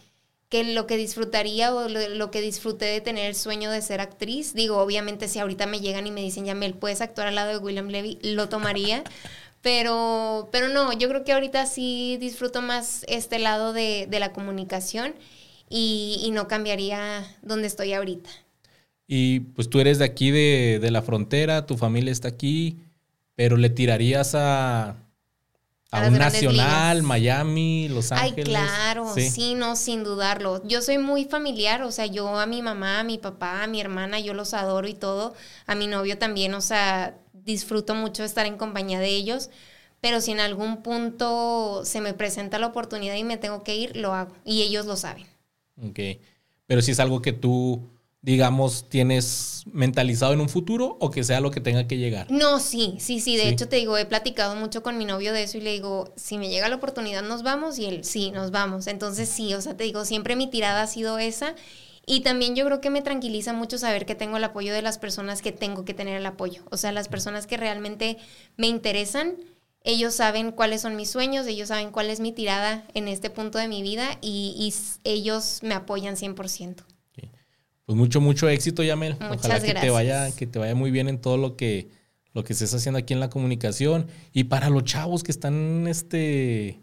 que lo que disfrutaría o lo, que disfruté de tener el sueño de ser actriz. Digo, obviamente si ahorita me llegan y me dicen, Yamel, puedes actuar al lado de William Levy, lo tomaría. Pero, pero no, yo creo que ahorita sí disfruto más este lado de, la comunicación y, no cambiaría donde estoy ahorita. Y pues tú eres de aquí, de, de la frontera, tu familia está aquí, pero le tirarías a, a, un nacional, Miami, Los Ángeles. Ay, claro, ¿Sí? no, sin dudarlo. Yo soy muy familiar, o sea, yo a mi mamá, a mi papá, a mi hermana, yo los adoro y todo. A mi novio también, o sea, disfruto mucho estar en compañía de ellos. Pero si en algún punto se me presenta la oportunidad y me tengo que ir, lo hago. Y ellos lo saben. Ok. Pero si es algo que tú digamos, tienes mentalizado en un futuro o que sea lo que tenga que llegar? No, sí, sí, sí. De hecho, te digo, he platicado mucho con mi novio de eso y le digo, si me llega la oportunidad, nos vamos. Y él, sí, nos vamos. Entonces, sí, o sea, te digo, siempre mi tirada ha sido esa. Y también yo creo que me tranquiliza mucho saber que tengo el apoyo de las personas que tengo que tener el apoyo. O sea, las personas que realmente me interesan. Ellos saben cuáles son mis sueños, ellos saben cuál es mi tirada en este punto de mi vida y, y ellos me apoyan 100%. Pues mucho, mucho éxito, Yamel. Ojalá que te vaya, que te vaya muy bien en todo lo que, lo que estés haciendo aquí en la comunicación. Y para los chavos que están este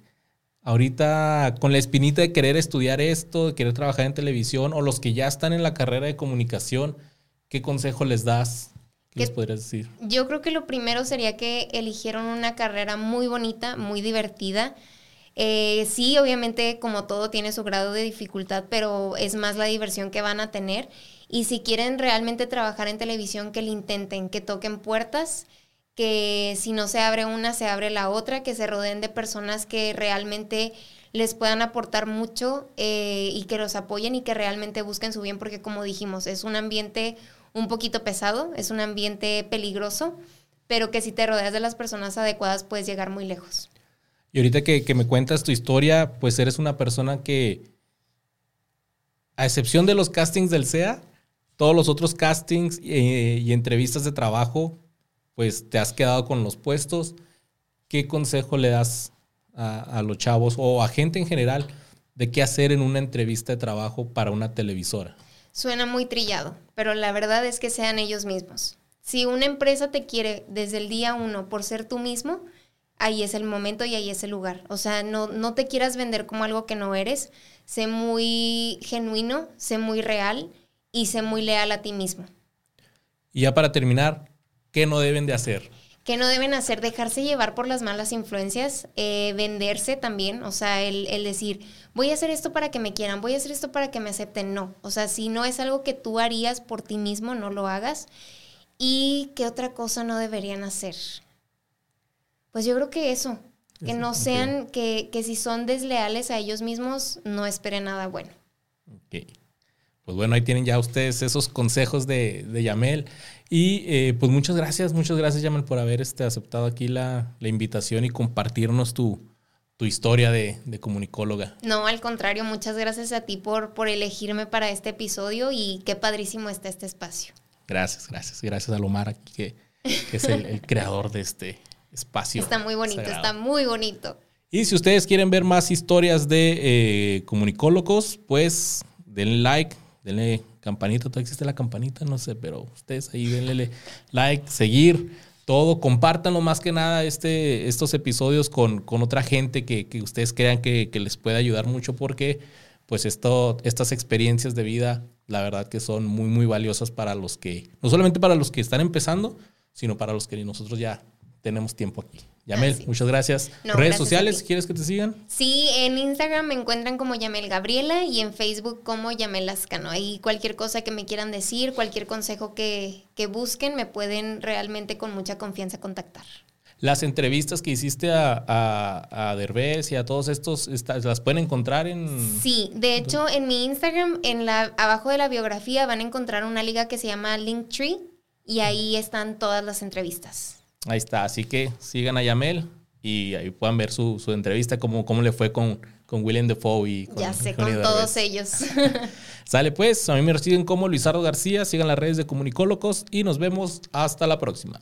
ahorita con la espinita de querer estudiar esto, de querer trabajar en televisión, o los que ya están en la carrera de comunicación, ¿qué consejo les das? ¿Qué les podrías decir? Yo creo que lo primero sería que eligieron una carrera muy bonita, muy divertida eh, sí, obviamente como todo tiene su grado de dificultad, pero es más la diversión que van a tener. Y si quieren realmente trabajar en televisión, que lo intenten, que toquen puertas, que si no se abre una, se abre la otra, que se rodeen de personas que realmente les puedan aportar mucho eh, y que los apoyen y que realmente busquen su bien, porque como dijimos, es un ambiente un poquito pesado, es un ambiente peligroso, pero que si te rodeas de las personas adecuadas puedes llegar muy lejos. Y ahorita que, me cuentas tu historia, pues eres una persona que, a excepción de los castings del SEA, todos los otros castings eh, y entrevistas de trabajo, pues te has quedado con los puestos. ¿Qué consejo le das a, a, los chavos o a gente en general de qué hacer en una entrevista de trabajo para una televisora? Suena muy trillado, pero la verdad es que sean ellos mismos. Si una empresa te quiere desde el día uno por ser tú mismo, ahí es el momento y ahí es el lugar. O sea, no, no te quieras vender como algo que no eres. Sé muy genuino, sé muy real y sé muy leal a ti mismo. Y ya para terminar, ¿qué no deben de hacer? ¿Qué no deben hacer? Dejarse llevar por las malas influencias, eh, venderse también, o sea, el, el, decir, voy a hacer esto para que me quieran, voy a hacer esto para que me acepten, no. O sea, si no es algo que tú harías por ti mismo, no lo hagas. ¿Y qué otra cosa no deberían hacer? Pues yo creo que eso, que no sean, que, que, si son desleales a ellos mismos, no esperen nada bueno. Ok. Pues bueno, ahí tienen ya ustedes esos consejos de, de Yamel. Y eh, pues muchas gracias, muchas gracias Yamel por haber este, aceptado aquí la, la invitación y compartirnos tu, tu historia de, de, comunicóloga. No, al contrario, muchas gracias a ti por, por elegirme para este episodio y qué padrísimo está este espacio. Gracias, gracias. Gracias a Lomar aquí que, que es el, el, creador de este espacio. Está muy bonito, sagrado. está muy bonito. Y si ustedes quieren ver más historias de eh, comunicólogos, pues denle like, denle campanita. ¿Todavía existe la campanita? No sé, pero ustedes ahí denle like, seguir todo, compártanlo más que nada este, estos episodios con, con otra gente que, que ustedes crean que, que, les puede ayudar mucho porque pues esto, estas experiencias de vida, la verdad que son muy, muy valiosas para los que, no solamente para los que están empezando, sino para los que nosotros ya tenemos tiempo aquí. Yamel, ah, sí. muchas gracias. No, ¿Redes gracias sociales quieres que te sigan? Sí, en Instagram me encuentran como Yamel Gabriela y en Facebook como Yamel Lascano. Ahí cualquier cosa que me quieran decir, cualquier consejo que, que busquen, me pueden realmente con mucha confianza contactar. Las entrevistas que hiciste a, a, a Derbez y a todos estos, ¿las pueden encontrar en...? Sí, de hecho en mi Instagram, en la, abajo de la biografía van a encontrar una liga que se llama Linktree y ahí están todas las entrevistas. Ahí está, así que sigan a Yamel y ahí puedan ver su, su entrevista, cómo, cómo le fue con, con William Defoe y con Ya sé, con, con todos ellos. Sale pues, a mí me reciben como Luisardo García, sigan las redes de Comunicólogos y nos vemos hasta la próxima.